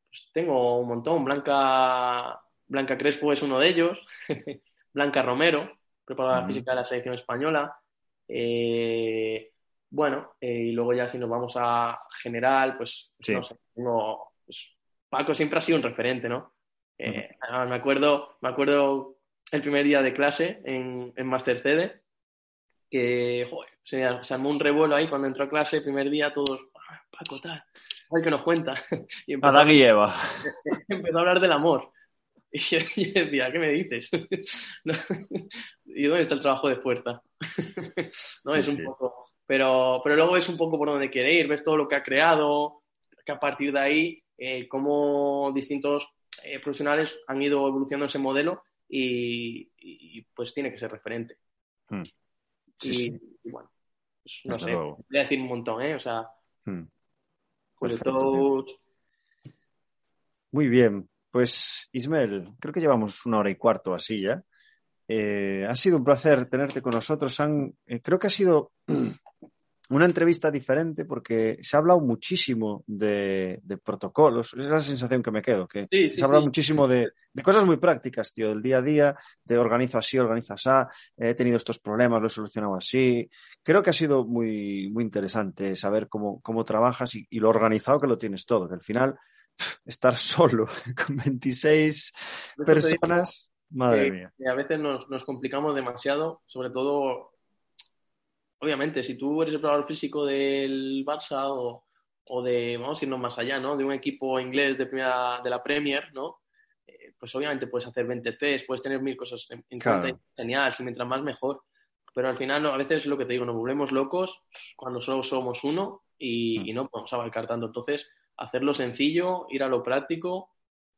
pues, tengo un montón. Blanca, Blanca Crespo es uno de ellos. Blanca Romero, preparadora uh -huh. física de la selección española. Eh, bueno, eh, y luego ya si nos vamos a general, pues, sí. no sé, tengo, pues, Paco siempre ha sido un referente, ¿no? Eh, -huh. me, acuerdo, me acuerdo el primer día de clase en, en Master CD, que joder, se, se, armó un revuelo ahí cuando entró a clase, primer día, todos, ah, Paco, tal, a ver qué nos cuenta. Y empezó, Adán y Eva. empezó a hablar del amor. Y yo, yo decía, ¿qué me dices? ¿Y dónde está el trabajo de fuerza? no sí, es un sí. poco. Pero, pero luego es un poco por donde quiere ir, ves todo lo que ha creado, que a partir de ahí, eh, cómo distintos eh, profesionales han ido evolucionando ese modelo y, y, pues tiene que ser referente. Hmm. Sí, y, y, bueno, pues, no sé, luego. voy a decir un montón, ¿eh? O sea, hmm. todo... Muy bien, pues Ismael, creo que llevamos una hora y cuarto así ya. Eh, ha sido un placer tenerte con nosotros. Han, eh, creo que ha sido una entrevista diferente porque se ha hablado muchísimo de, de protocolos. Es la sensación que me quedo, que sí, se ha hablado sí. muchísimo de, de, cosas muy prácticas, tío, del día a día, de organizo así, organizas así, he tenido estos problemas, lo he solucionado así. Creo que ha sido muy, muy interesante saber cómo, cómo trabajas y, y lo organizado que lo tienes todo, que al final estar solo con 26 personas, madre mía. A veces nos, nos, complicamos demasiado, sobre todo, obviamente, si tú eres el preparador físico del Barça o, o, de, vamos a irnos más allá, ¿no? De un equipo inglés de, primera, de la Premier, ¿no? Eh, pues obviamente puedes hacer 20 test, puedes tener mil cosas en, en claro. genial, si mientras más mejor. Pero al final, no, a veces es lo que te digo, nos volvemos locos cuando solo somos uno y, mm. y no podemos abarcar tanto. Entonces, hacerlo sencillo, ir a lo práctico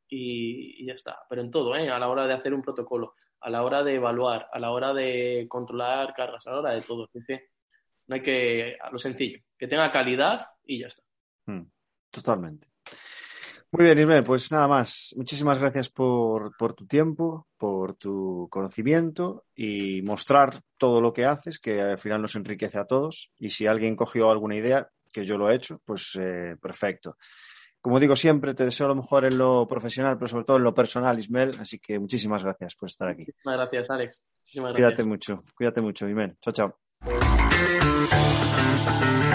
y, y, ya está. Pero en todo, ¿eh? a la hora de hacer un protocolo, a la hora de evaluar, a la hora de controlar cargas, a la hora de todo. Que no hay que, a lo sencillo, que tenga calidad y ya está. Mm, totalmente. Muy bien, Ismael, pues nada más. Muchísimas gracias por, por, tu tiempo, por tu conocimiento y mostrar todo lo que haces, que al final nos enriquece a todos. Y si alguien cogió alguna idea, que yo lo he hecho, pues eh, perfecto. Como digo siempre, te deseo lo mejor en lo profesional, pero sobre todo en lo personal, Ismael. Así que muchísimas gracias por estar aquí. Muchísimas gracias, Alex. Muchísimas gracias. Cuídate mucho, cuídate mucho, Ismael. Chao, chao. Thank you.